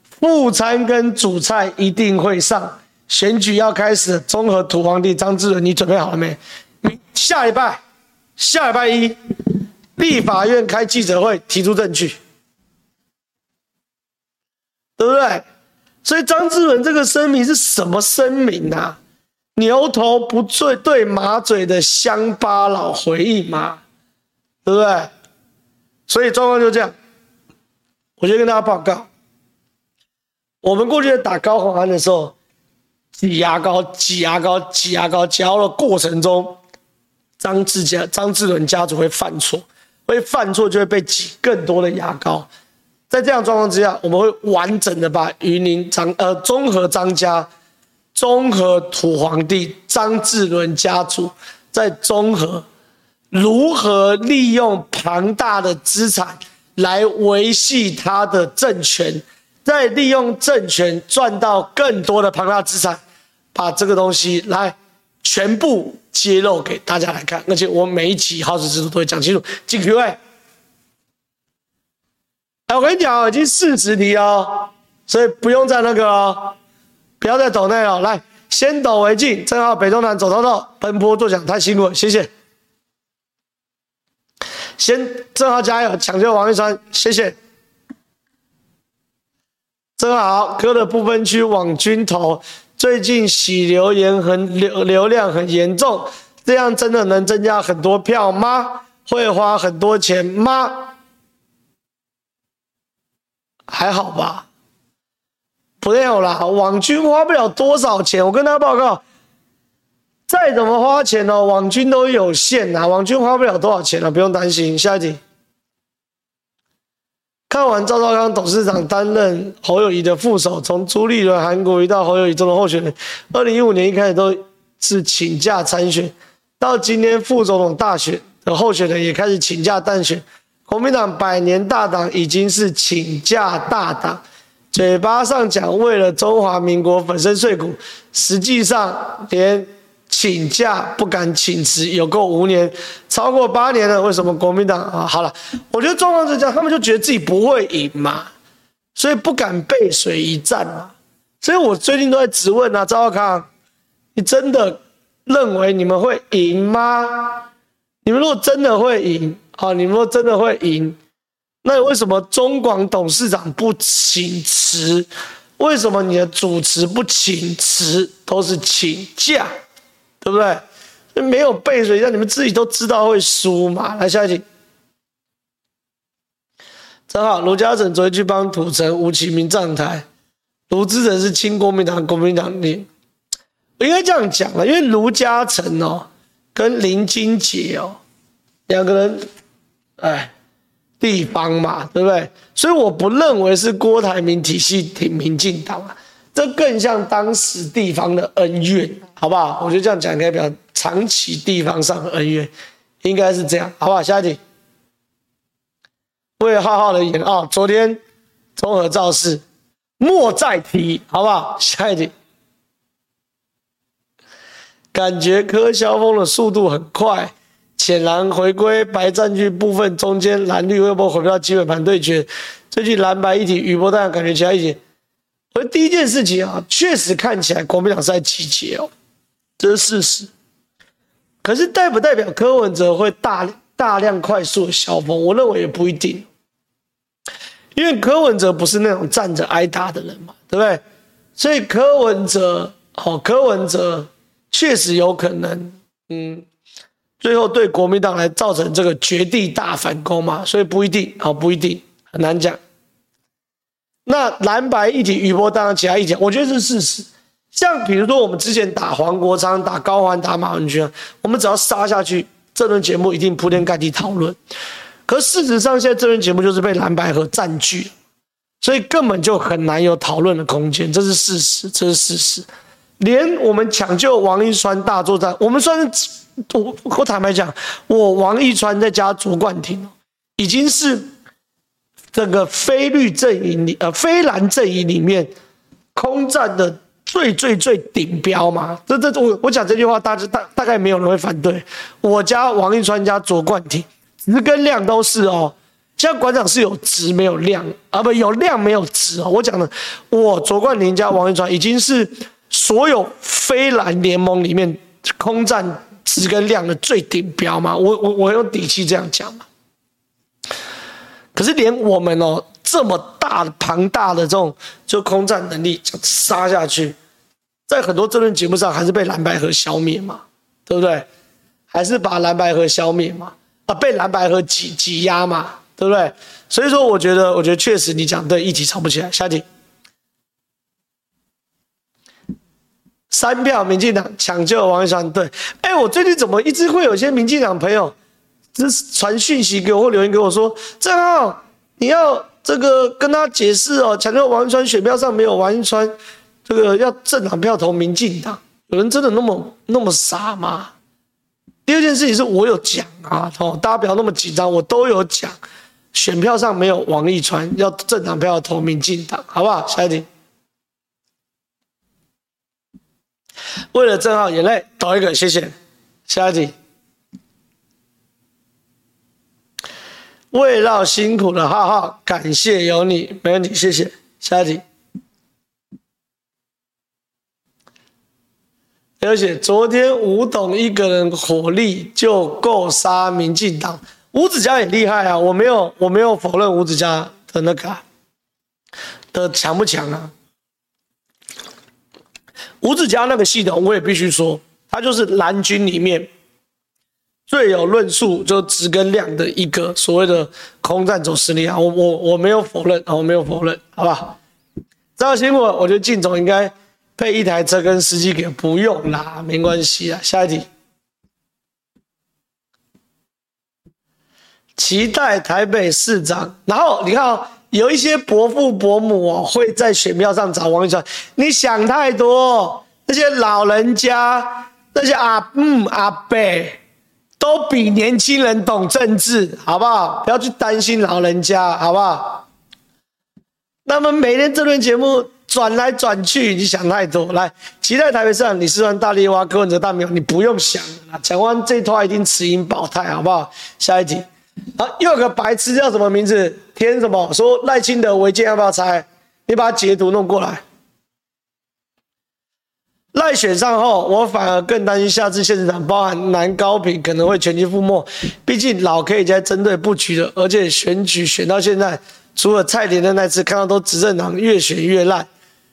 副餐跟主菜一定会上。选举要开始，综合土皇帝张志伦，你准备好了没？下礼拜，下礼拜一，立法院开记者会提出证据，对不对？所以张志文这个声明是什么声明啊？牛头不对对马嘴的乡巴佬回应吗？对不对？所以状况就这样。我先跟大家报告，我们过去在打高虹安的时候，挤牙膏、挤牙膏、挤牙膏，挤到的过程中，张志家、张志伦家族会犯错，会犯错就会被挤更多的牙膏。在这样状况之下，我们会完整的把云林张呃中和张家、中和土皇帝张志伦家族在中和如何利用庞大的资产来维系他的政权，再利用政权赚到更多的庞大资产，把这个东西来全部揭露给大家来看，而且我每一期好事之徒都会讲清楚。进 Q&A。哎，我跟你讲，已经四十题哦，所以不用再那个了，不要再抖内了。来，先抖为敬，正好北中南走透透，奔波作响太辛苦了，谢谢。先正好加油，抢救王一川，谢谢。正好哥的不分区网军头，最近洗留言很流流量很严重，这样真的能增加很多票吗？会花很多钱吗？还好吧，不没有啦，网军花不了多少钱。我跟大家报告，再怎么花钱哦，网军都有限呐，网军花不了多少钱了，不用担心。下一题，看完赵少康董事长担任侯友宜的副手，从朱立伦、韩国瑜到侯友宜中的候选人，二零一五年一开始都是请假参选，到今天副总统大选的候选人也开始请假参选。国民党百年大党已经是请假大党，嘴巴上讲为了中华民国粉身碎骨，实际上连请假不敢请辞，有够无年，超过八年了，为什么国民党啊？好了，我觉得状况是这样，他们就觉得自己不会赢嘛，所以不敢背水一战嘛。所以我最近都在质问啊，赵少康，你真的认为你们会赢吗？你们如果真的会赢，好，你们如果真的会赢，那为什么中广董事长不请辞？为什么你的主持不请辞，都是请假，对不对？没有背水，让你们自己都知道会输嘛。来下一题，正好卢嘉诚昨天去帮土城吴启明站台，卢志诚是亲国民党，国民党的，我应该这样讲了，因为卢嘉诚哦，跟林金杰哦，两个人，哎。地方嘛，对不对？所以我不认为是郭台铭体系挺民进党啊，这更像当时地方的恩怨，好不好？我觉得这样讲应该比较长期地方上的恩怨，应该是这样，好不好？下一题，为浩浩的演啊，昨天综合造势，莫再提，好不好？下一题，感觉柯萧峰的速度很快。浅蓝回归白占据部分，中间蓝绿会不会回到基本盘对决？最近蓝白一体余波大，感觉其他一体。而第一件事情啊，确实看起来国民党是在集结哦，这是事实。可是代不代表柯文哲会大大量快速的消风？我认为也不一定，因为柯文哲不是那种站着挨打的人嘛，对不对？所以柯文哲，好，柯文哲确实有可能，嗯。最后对国民党来造成这个绝地大反攻嘛，所以不一定，好，不一定，很难讲。那蓝白一体余波，当然其他意见，我觉得是事实。像比如说我们之前打黄国昌、打高虹安、打马文君，我们只要杀下去，这轮节目一定铺天盖地讨论。可事实上，现在这轮节目就是被蓝白合占据，所以根本就很难有讨论的空间，这是事实，这是事实。连我们抢救王一川大作战，我们算是。我我坦白讲，我王一川再加卓冠廷，已经是这个非绿阵营里呃非蓝阵营里面空战的最最最顶标嘛。这这我我讲这句话，大致大大概没有人会反对。我加王一川加卓冠廷，值跟量都是哦。现在馆长是有值没有量啊，不有量没有质哦。我讲的，我卓冠廷加王一川已经是所有非蓝联盟里面空战。值跟量的最顶标嘛，我我我用底气这样讲嘛。可是连我们哦这么大的庞大的这种就空战能力，就杀下去，在很多政论节目上还是被蓝白河消灭嘛，对不对？还是把蓝白河消灭嘛？啊，被蓝白河挤挤压嘛，对不对？所以说，我觉得，我觉得确实你讲对，议题吵不起来。下题。三票，民进党抢救王一川。对，哎，我最近怎么一直会有些民进党朋友，就是传讯息给我或留言给我说，正浩你要这个跟他解释哦，抢救王一川选票上没有王一川，这个要政党票投民进党，有人真的那么那么傻吗？第二件事情是我有讲啊，哦，大家不要那么紧张，我都有讲，选票上没有王一川，要政党票投民进党，好不好？下一题。为了正皓眼泪倒一个，谢谢。下一题，慰劳辛苦的浩浩，感谢有你，没问题，谢谢。下一题，而且昨天吴董一个人火力就够杀民进党，吴子嘉也厉害啊，我没有我没有否认吴子嘉的那个的强不强啊。吴子嘉那个系统，我也必须说，他就是蓝军里面最有论述、就质跟量的一个所谓的空战走势力啊！我我我没有否认啊，我没有否认，好吧？这样新闻，我觉得晋总应该配一台车跟司机给，不用啦，没关系啊。下一题，期待台北市长，然后你看哦。有一些伯父伯母哦，会在选票上找王一川。你想太多，那些老人家、那些阿嗯阿伯，都比年轻人懂政治，好不好？不要去担心老人家，好不好？那么每天这轮节目转来转去，你想太多。来，期待台北市长李世川大力挖柯文哲大名，你不用想了。讲完这一套一定持盈保泰，好不好？下一题。好，又有个白痴叫什么名字？填什么？说赖清德违建要不要拆？你把截图弄过来。赖选上后，我反而更担心下次县市长包含南高屏可能会全军覆没。毕竟老 K 已经在针对布局了，而且选举选到现在，除了蔡连的那次，看到都执政党越选越烂，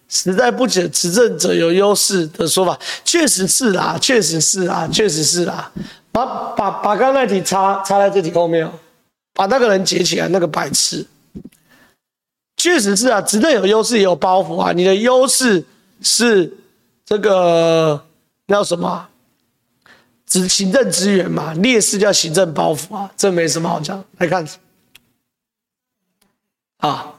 实在不解执政者有优势的说法。确实是啦，确实是啦，确实是啦。把把把刚那题插插在这题后面哦，把那个人截起来，那个白痴。确实是啊，执政有优势也有包袱啊。你的优势是。这个叫什么？只行政资源嘛，劣势叫行政包袱啊，这没什么好讲。来看，啊，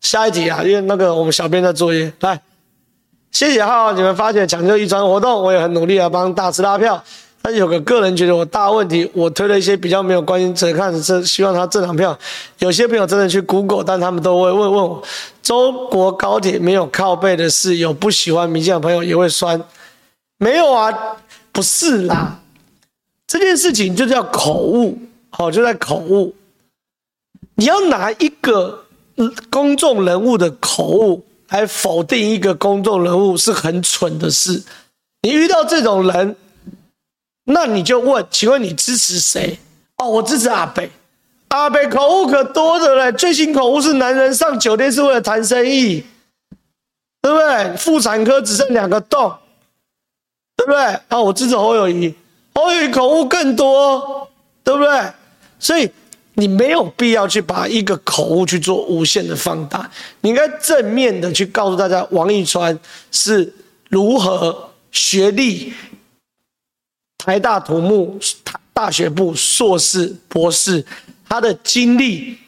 下一题啊，因为那个我们小编在作业。来，谢谢浩浩，你们发起抢救一传活动，我也很努力啊，帮大师拉票。但有个个人觉得我大问题，我推了一些比较没有关心者看的，是希望他正常票。有些朋友真的去 Google，但他们都会问问我，中国高铁没有靠背的事，有不喜欢民进的朋友也会酸。没有啊，不是啦，这件事情就叫口误，好，就在口误。你要拿一个公众人物的口误来否定一个公众人物，是很蠢的事。你遇到这种人。那你就问，请问你支持谁？哦，我支持阿北。阿北口误可多的嘞，最新口误是男人上酒店是为了谈生意，对不对？妇产科只剩两个洞，对不对？啊，我支持侯友宜，侯友宜口误更多，对不对？所以你没有必要去把一个口误去做无限的放大，你应该正面的去告诉大家，王一川是如何学历。台大土木大学部硕士、博士，他的经历，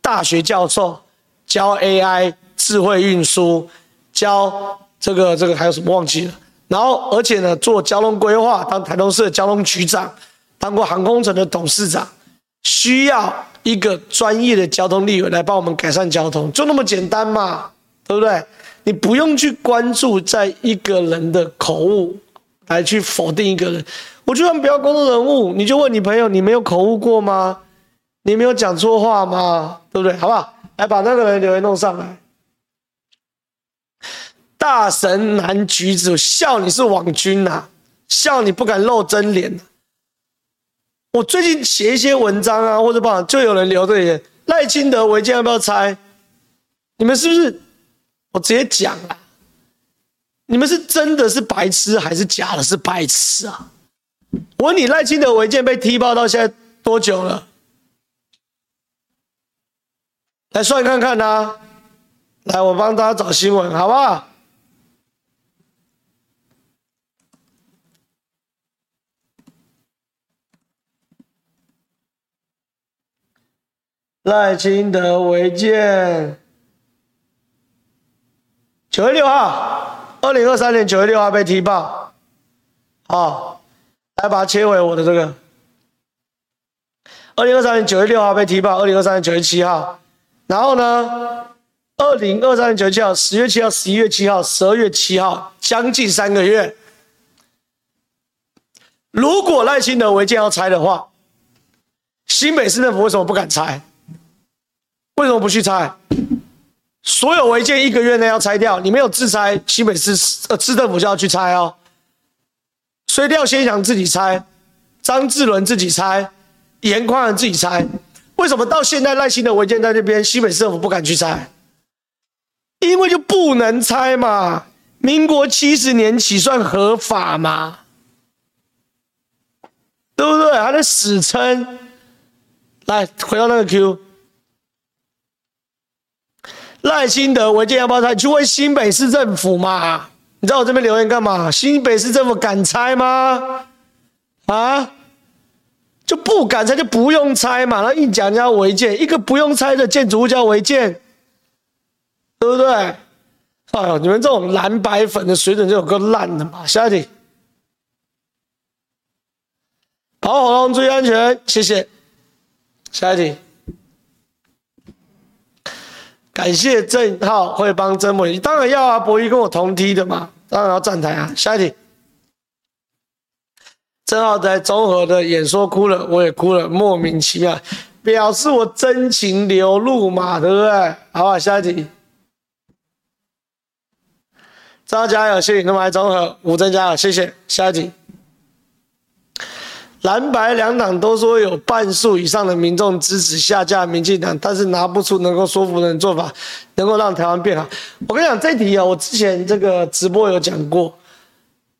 大学教授教 AI 智慧运输，教这个这个还有什么忘记了？然后而且呢，做交通规划，当台东市的交通局长，当过航空城的董事长，需要一个专业的交通立委来帮我们改善交通，就那么简单嘛，对不对？你不用去关注在一个人的口误来去否定一个人。我就算不要公众人物，你就问你朋友，你没有口误过吗？你没有讲错话吗？对不对？好不好？来把那个人留言弄上来。大神男橘子，笑你是网军呐、笑你不敢露真脸。我最近写一些文章啊，或者报，就有人留这些赖清德违建要不要拆？你们是不是？我直接讲啊，你们是真的是白痴，还是假的是白痴啊？我问你，赖清德违建被踢爆到现在多久了？来算看看呐！来，我帮大家找新闻，好不好？赖清德违建，九月六号，二零二三年九月六号被踢爆，好。来把它切回我的这个。二零二三年九月六号被踢爆，二零二三年九月七号，然后呢，二零二三年九月七号、十月七号、十一月七号、十二月七号，将近三个月。如果赖清德违建要拆的话，新北市政府为什么不敢拆？为什么不去拆？所有违建一个月内要拆掉，你没有自拆，新北市呃市政府就要去拆哦。所以廖先祥自己拆，张志伦自己拆，严宽自己拆。为什么到现在赖清德违建在这边，西北市政府不敢去拆？因为就不能拆嘛。民国七十年起算合法嘛？对不对？还在死撑。来，回到那个 Q，赖清德违建要不要拆？你去问新北市政府嘛。你知道我这边留言干嘛？新北市政府敢拆吗？啊，就不敢拆就不用拆嘛。然后硬讲人家违建，一个不用拆的建筑物叫违建，对不对？哎呦，你们这种蓝白粉的水准就有够烂的嘛！下一题，跑活动注意安全，谢谢。下一题，感谢郑浩会帮曾博仪，当然要啊，博仪跟我同梯的嘛，当然要站台啊。下一题，郑浩在综合的演说哭了，我也哭了，莫名其妙，表示我真情流露嘛，对不对？好吧，下一题。张加油，谢谢那么爱综合，吴增加油，谢谢。下一题。蓝白两党都说有半数以上的民众支持下架民进党，但是拿不出能够说服人的做法，能够让台湾变好。我跟你讲这题啊，我之前这个直播有讲过，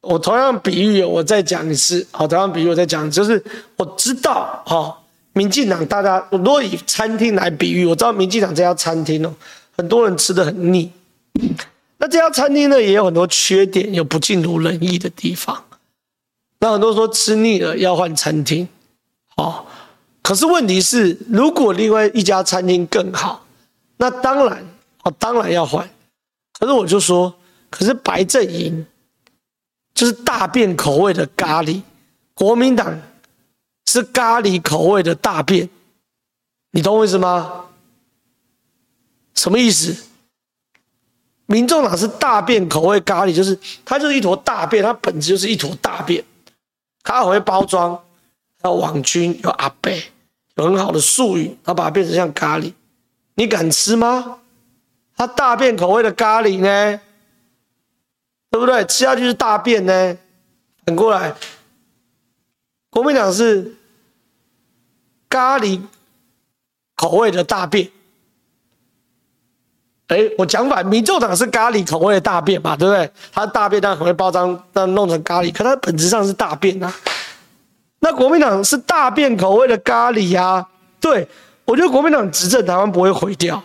我同样比喻我再讲一次，好，同样比喻我再讲，就是我知道哈，民进党大家如果以餐厅来比喻，我知道民进党这家餐厅哦，很多人吃的很腻，那这家餐厅呢也有很多缺点，有不尽如人意的地方。那很多说吃腻了要换餐厅，哦，可是问题是，如果另外一家餐厅更好，那当然，哦，当然要换。可是我就说，可是白阵营就是大便口味的咖喱，国民党是咖喱口味的大便，你懂我意思吗？什么意思？民众党是大便口味咖喱，就是它就是一坨大便，它本质就是一坨大便。它很会包装，有网军，有阿伯，有很好的术语，然后把它变成像咖喱，你敢吃吗？它大便口味的咖喱呢？对不对？吃下去是大便呢？反过来，国民党是咖喱口味的大便。哎，我讲反，民众党是咖喱口味的大便嘛，对不对？它大便当然很会包装，但弄成咖喱，可它本质上是大便啊。那国民党是大便口味的咖喱啊？对，我觉得国民党执政台湾不会毁掉，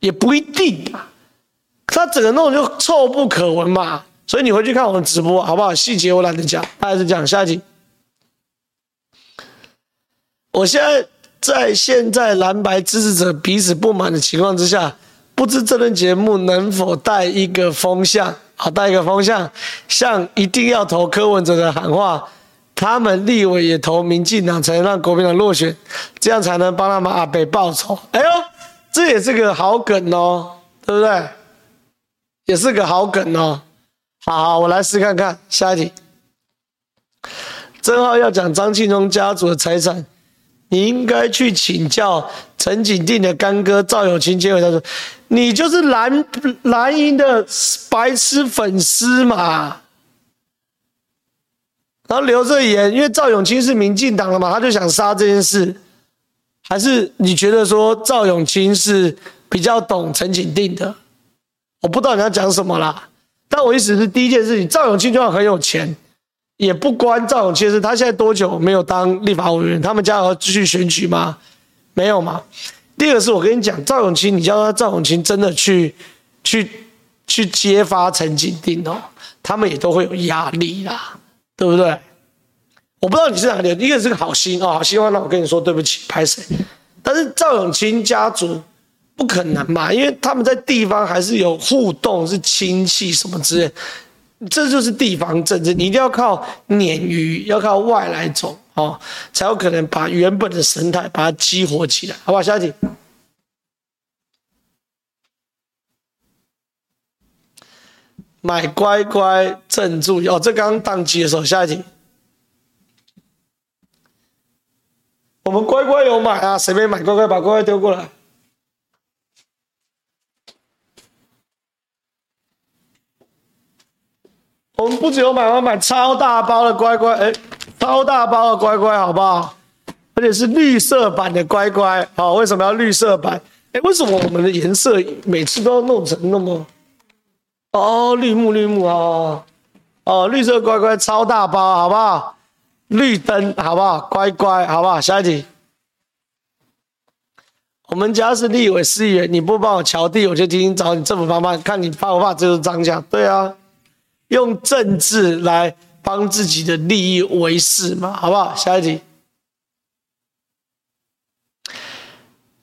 也不一定啊。它整个弄就臭不可闻嘛。所以你回去看我们直播好不好？细节我懒得讲，大概是讲下一集。我现在在现在蓝白支持者彼此不满的情况之下。不知这轮节目能否带一个风向，好，带一个风向，向一定要投柯文哲的喊话，他们立委也投民进党，才能让国民党落选，这样才能帮他们阿北报仇。哎呦，这也是个好梗哦，对不对？也是个好梗哦。好，好，我来试看看，下一题。正好要讲张庆忠家族的财产。你应该去请教陈景定的干哥赵永清接回他说：“你就是蓝蓝营的白痴粉丝嘛。”然后留着言，因为赵永清是民进党的嘛，他就想杀这件事。还是你觉得说赵永清是比较懂陈景定的？我不知道你要讲什么啦。但我意思是，第一件事情，赵永清就算很有钱。也不关赵永清事，他现在多久没有当立法委员？他们家要继续选举吗？没有嘛。第二个是我跟你讲，赵永清，你叫他赵永清真的去去去揭发陈景定哦，他们也都会有压力啦，对不对？我不知道你是哪里，一个是个好心哦，好希望那我跟你说对不起，拍谁？但是赵永清家族不可能嘛，因为他们在地方还是有互动，是亲戚什么之类。这就是地方政治，你一定要靠鲶鱼，要靠外来种哦，才有可能把原本的神态把它激活起来，好不好？下一题，买乖乖镇住哦，这刚刚宕机的时候，下一题，我们乖乖有买啊，谁没买乖乖，把乖乖丢过来。我们不只有买，我买超大包的乖乖，哎，超大包的乖乖，好不好？而且是绿色版的乖乖，好，为什么要绿色版？哎，为什么我们的颜色每次都弄成那么……哦，绿幕绿幕啊，哦，绿色乖乖超大包，好不好？绿灯，好不好？乖乖，好不好？下一题，我们家是立委市议员，你不帮我乔地，我就今天找你政府帮忙，看你怕不怕？这就是长相，对啊。用政治来帮自己的利益为事嘛，好不好？下一题，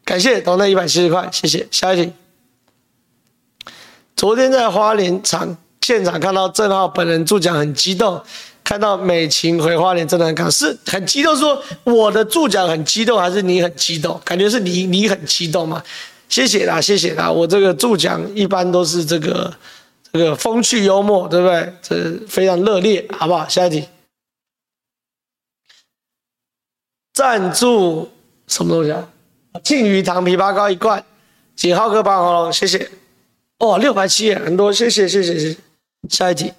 感谢董内一百七十块，谢谢。下一题，昨天在花莲场现场看到郑浩本人助讲很激动，看到美琴回花莲真的很感是很激动，说我的助讲很激动，还是你很激动？感觉是你你很激动嘛？谢谢啦，谢谢啦。我这个助讲一般都是这个这个风趣幽默，对不对？这非常热烈，好不好？下一题，赞助什么东西啊？庆余堂枇杷膏一罐，井浩哥帮我谢谢。哦，六百七很多，谢谢谢谢谢谢。下一题，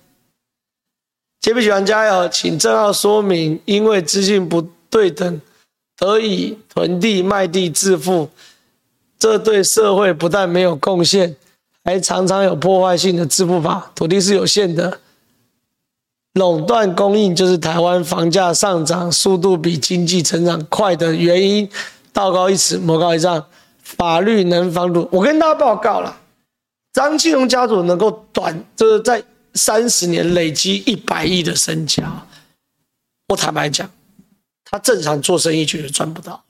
杰比喜欢加油，请正皓说明，因为资讯不对等，得以囤地卖地致富，这对社会不但没有贡献，还常常有破坏性的致富法。土地是有限的，垄断供应就是台湾房价上涨速度比经济成长快的原因。道高一尺，魔高一丈，法律能防堵。我跟大家报告了，张庆荣家族能够短，就是在三十年累积一百亿的身家。我坦白讲，他正常做生意绝对赚不到，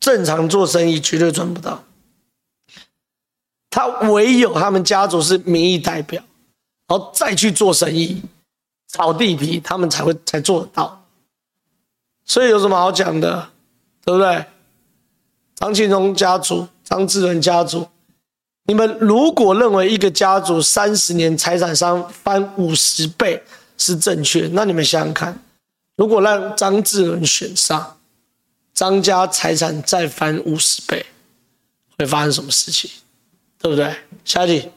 正常做生意绝对赚不到。他唯有他们家族是民意代表，然后再去做生意，炒地皮，他们才会才做得到。所以有什么好讲的，对不对？张庆忠家族、张志伦家族，你们如果认为一个家族三十年财产上翻五十倍是正确，那你们想想看，如果让张志伦选上，张家财产再翻五十倍，会发生什么事情？对不对？下一题。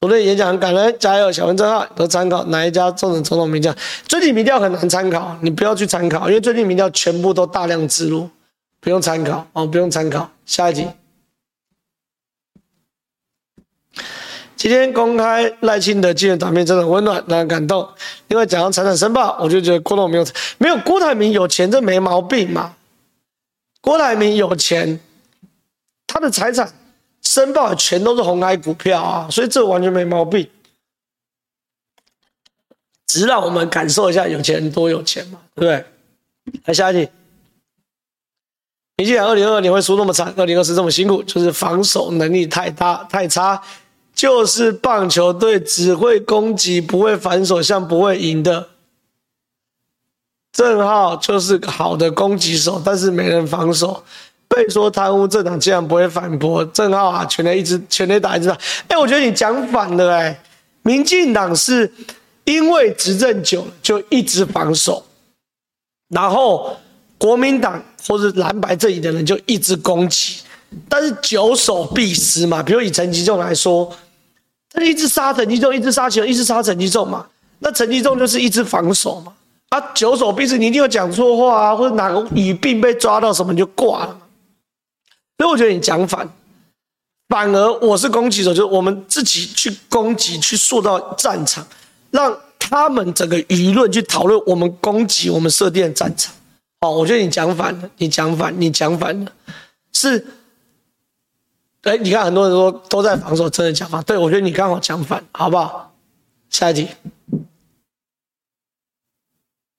昨天演讲很感人，加油！小文正皓都参考哪一家重点总统民调？最近民调很难参考，你不要去参考，因为最近民调全部都大量植入，不用参考哦，不用参考。下一题，今天公开赖清德纪念短片真的很温暖，让人感动。另外讲到财产申报，我就觉得郭董没有没有郭台铭有钱，这没毛病嘛。郭台铭有钱，他的财产。申报全都是红海股票啊，所以这完全没毛病。只让我们感受一下有钱人多有钱嘛，对不对？来下一题，你既然二零二二年会输那么惨，二零二四这么辛苦，就是防守能力太大太差，就是棒球队只会攻击不会反手，像不会赢的。正浩就是个好的攻击手，但是没人防守。被说贪污，政党竟然不会反驳。正皓啊，全垒一直全垒打一直打。哎，我觉得你讲反了哎、欸。民进党是因为执政久了就一直防守，然后国民党或者蓝白阵营的人就一直攻击。但是久守必失嘛，比如以陈吉仲来说，他一直杀陈吉仲，一直杀球，一直杀陈吉仲嘛。那陈吉仲就是一直防守嘛。啊，久守必失，你一定有讲错话啊，或者哪个语病被抓到什么你就挂了。所以我觉得你讲反，反而我是攻击者，就是我们自己去攻击，去塑造战场，让他们整个舆论去讨论我们攻击我们设定的战场。哦，我觉得你讲反了，你讲反，你讲反了，是，哎，你看很多人说都在防守，真的讲反，对，我觉得你刚好讲反，好不好？下一题，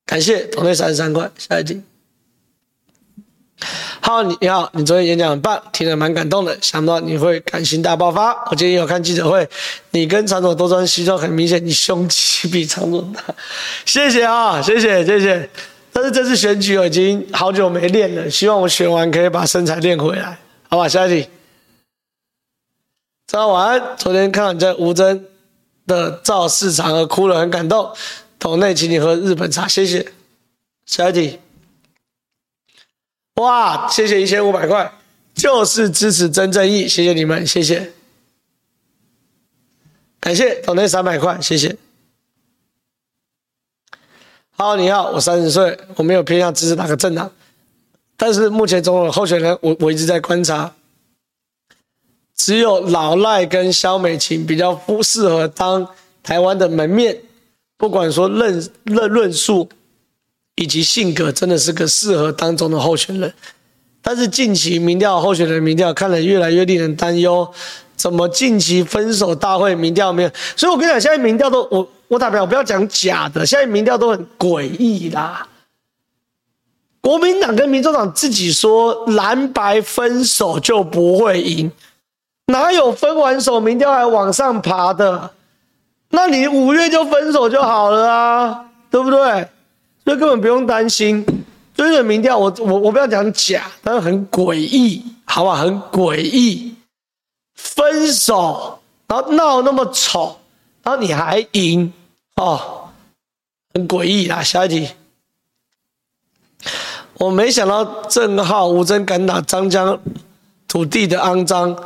感谢同类三十三块，下一题。好，你好，你昨天演讲很棒，听了蛮感动的，想不到你会感情大爆发。我今天有看记者会，你跟常总都穿西装，很明显你胸肌比常总大。谢谢啊，谢谢谢谢。但是这次选举我已经好久没练了，希望我选完可以把身材练回来，好吧？下一题。早晚安。昨天看到你在吴峥的造势场合哭了，很感动。斗内请你喝日本茶，谢谢。下一题。哇，谢谢一千五百块，就是支持曾正义，谢谢你们，谢谢，感谢斗内三百块，谢谢。好，你好，我三十岁，我没有偏向支持哪个政党，但是目前总统候选人，我我一直在观察，只有老赖跟萧美琴比较不适合当台湾的门面，不管说论论论述。以及性格真的是个适合当中的候选人，但是近期民调候选人民调看了越来越令人担忧，怎么近期分手大会民调没有？所以我跟你讲，现在民调都我我代表我不要讲假的，现在民调都很诡异啦。国民党跟民众党自己说蓝白分手就不会赢，哪有分完手民调还往上爬的？那你五月就分手就好了啊，对不对？这根本不用担心，追的民调，我我我不要讲假，但是很诡异，好不好？很诡异，分手，然后闹那么丑，然后你还赢，哦，很诡异啊！下一题，我没想到郑浩、吴峥敢打张江土地的肮脏，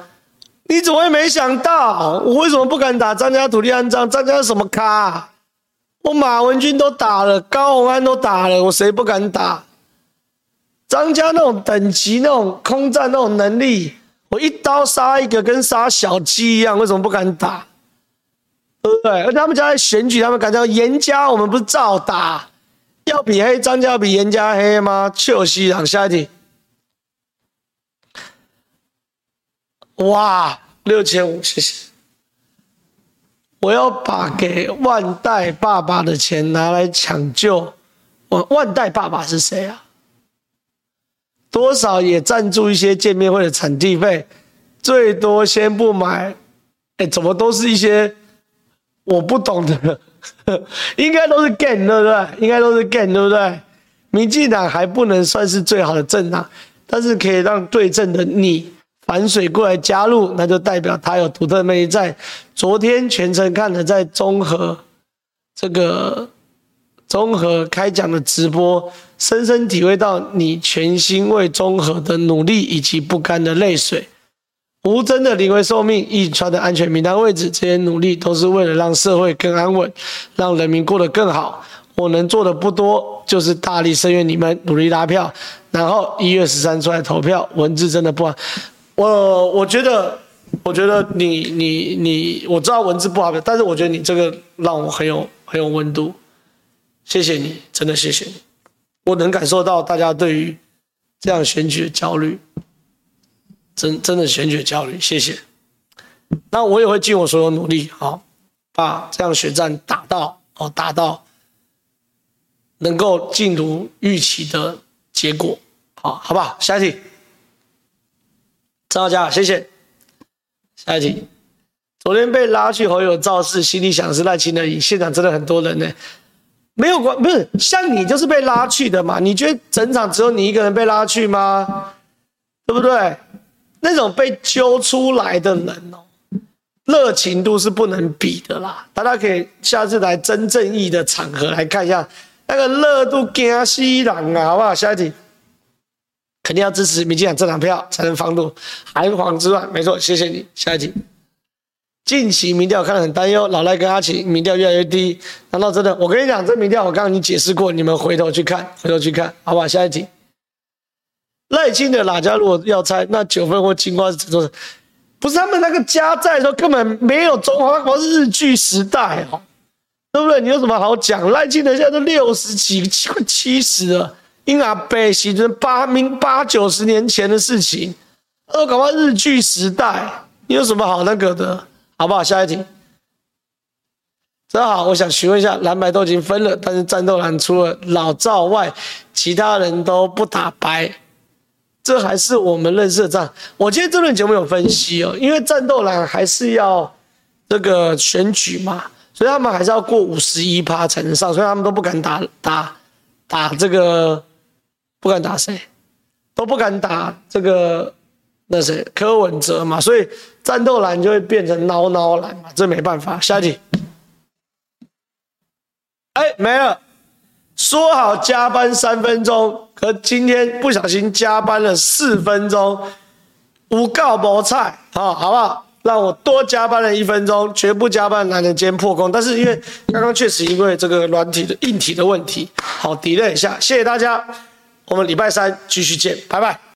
你怎么会没想到？我为什么不敢打张家土地肮脏？张家是什么咖？我马文君都打了，高虹安都打了，我谁不敢打？张家那种等级、那种空战、那种能力，我一刀杀一个，跟杀小鸡一样，为什么不敢打？对不对？而他们家在选举，他们敢叫严家，我们不是照打？要比黑，张家比严家黑吗？就西让下一题。哇，六千五，谢谢。我要把给万代爸爸的钱拿来抢救。我万代爸爸是谁啊？多少也赞助一些见面会的场地费，最多先不买。哎，怎么都是一些我不懂的？应该都是 gain 对不对？应该都是 gain 对不对？民进党还不能算是最好的政党，但是可以让对阵的你反水过来加入，那就代表他有独特魅力在。昨天全程看了在中和这个。中和开讲的直播，深深体会到你全心为中和的努力以及不甘的泪水。吴峥的临危受命，挹川的安全名单位置，这些努力都是为了让社会更安稳，让人民过得更好。我能做的不多，就是大力声援你们，努力拉票，然后一月十三出来投票。文字真的不好，我我觉得，我觉得你你你，我知道文字不好表，但是我觉得你这个让我很有很有温度。谢谢你，真的谢谢你，我能感受到大家对于这样选举的焦虑，真真的选举的焦虑，谢谢。那我也会尽我所有努力，好，把这样选战打到哦，打到能够尽如预期的结果，好，好不好？下一题，张浩佳，谢谢。下一题，昨天被拉去侯友造势，心里想是赖清德赢，现场真的很多人呢。没有关，不是像你就是被拉去的嘛？你觉得整场只有你一个人被拉去吗？对不对？那种被揪出来的人哦，热情度是不能比的啦。大家可以下次来真正义的场合来看一下那个热度，惊死人啊！好不好？下一题，肯定要支持民进党这张票才能防堵韩黄之乱。没错，谢谢你。下一题。近期民调看得很担忧，老赖跟阿奇民调越来越低，难道真的？我跟你讲，这民调我刚刚已经解释过，你们回头去看，回头去看，好吧？下一题，赖清德哪家如果要猜，那九分或金瓜是多少？不是他们那个家在的时候根本没有中华，国日据时代哦，对不对？你有什么好讲？赖清德现在都六十几，快七十了，因阿北西就是八明八九十年前的事情，都搞到日据时代，你有什么好那个的？好不好？下一题。大家好，我想询问一下，蓝白都已经分了，但是战斗蓝除了老赵外，其他人都不打白，这还是我们认识的战。我今天这轮节目有分析哦，因为战斗蓝还是要这个选举嘛，所以他们还是要过五十一趴才能上，所以他们都不敢打打打这个，不敢打谁，都不敢打这个。那谁柯文哲嘛，所以战斗蓝就会变成孬孬蓝嘛，这没办法。下一题，哎，没了。说好加班三分钟，可今天不小心加班了四分钟，无告无菜，啊，好不好？让我多加班了一分钟，全部加班，男人今天破功。但是因为刚刚确实因为这个软体的硬体的问题，好，delay 一下。谢谢大家，我们礼拜三继续见，拜拜。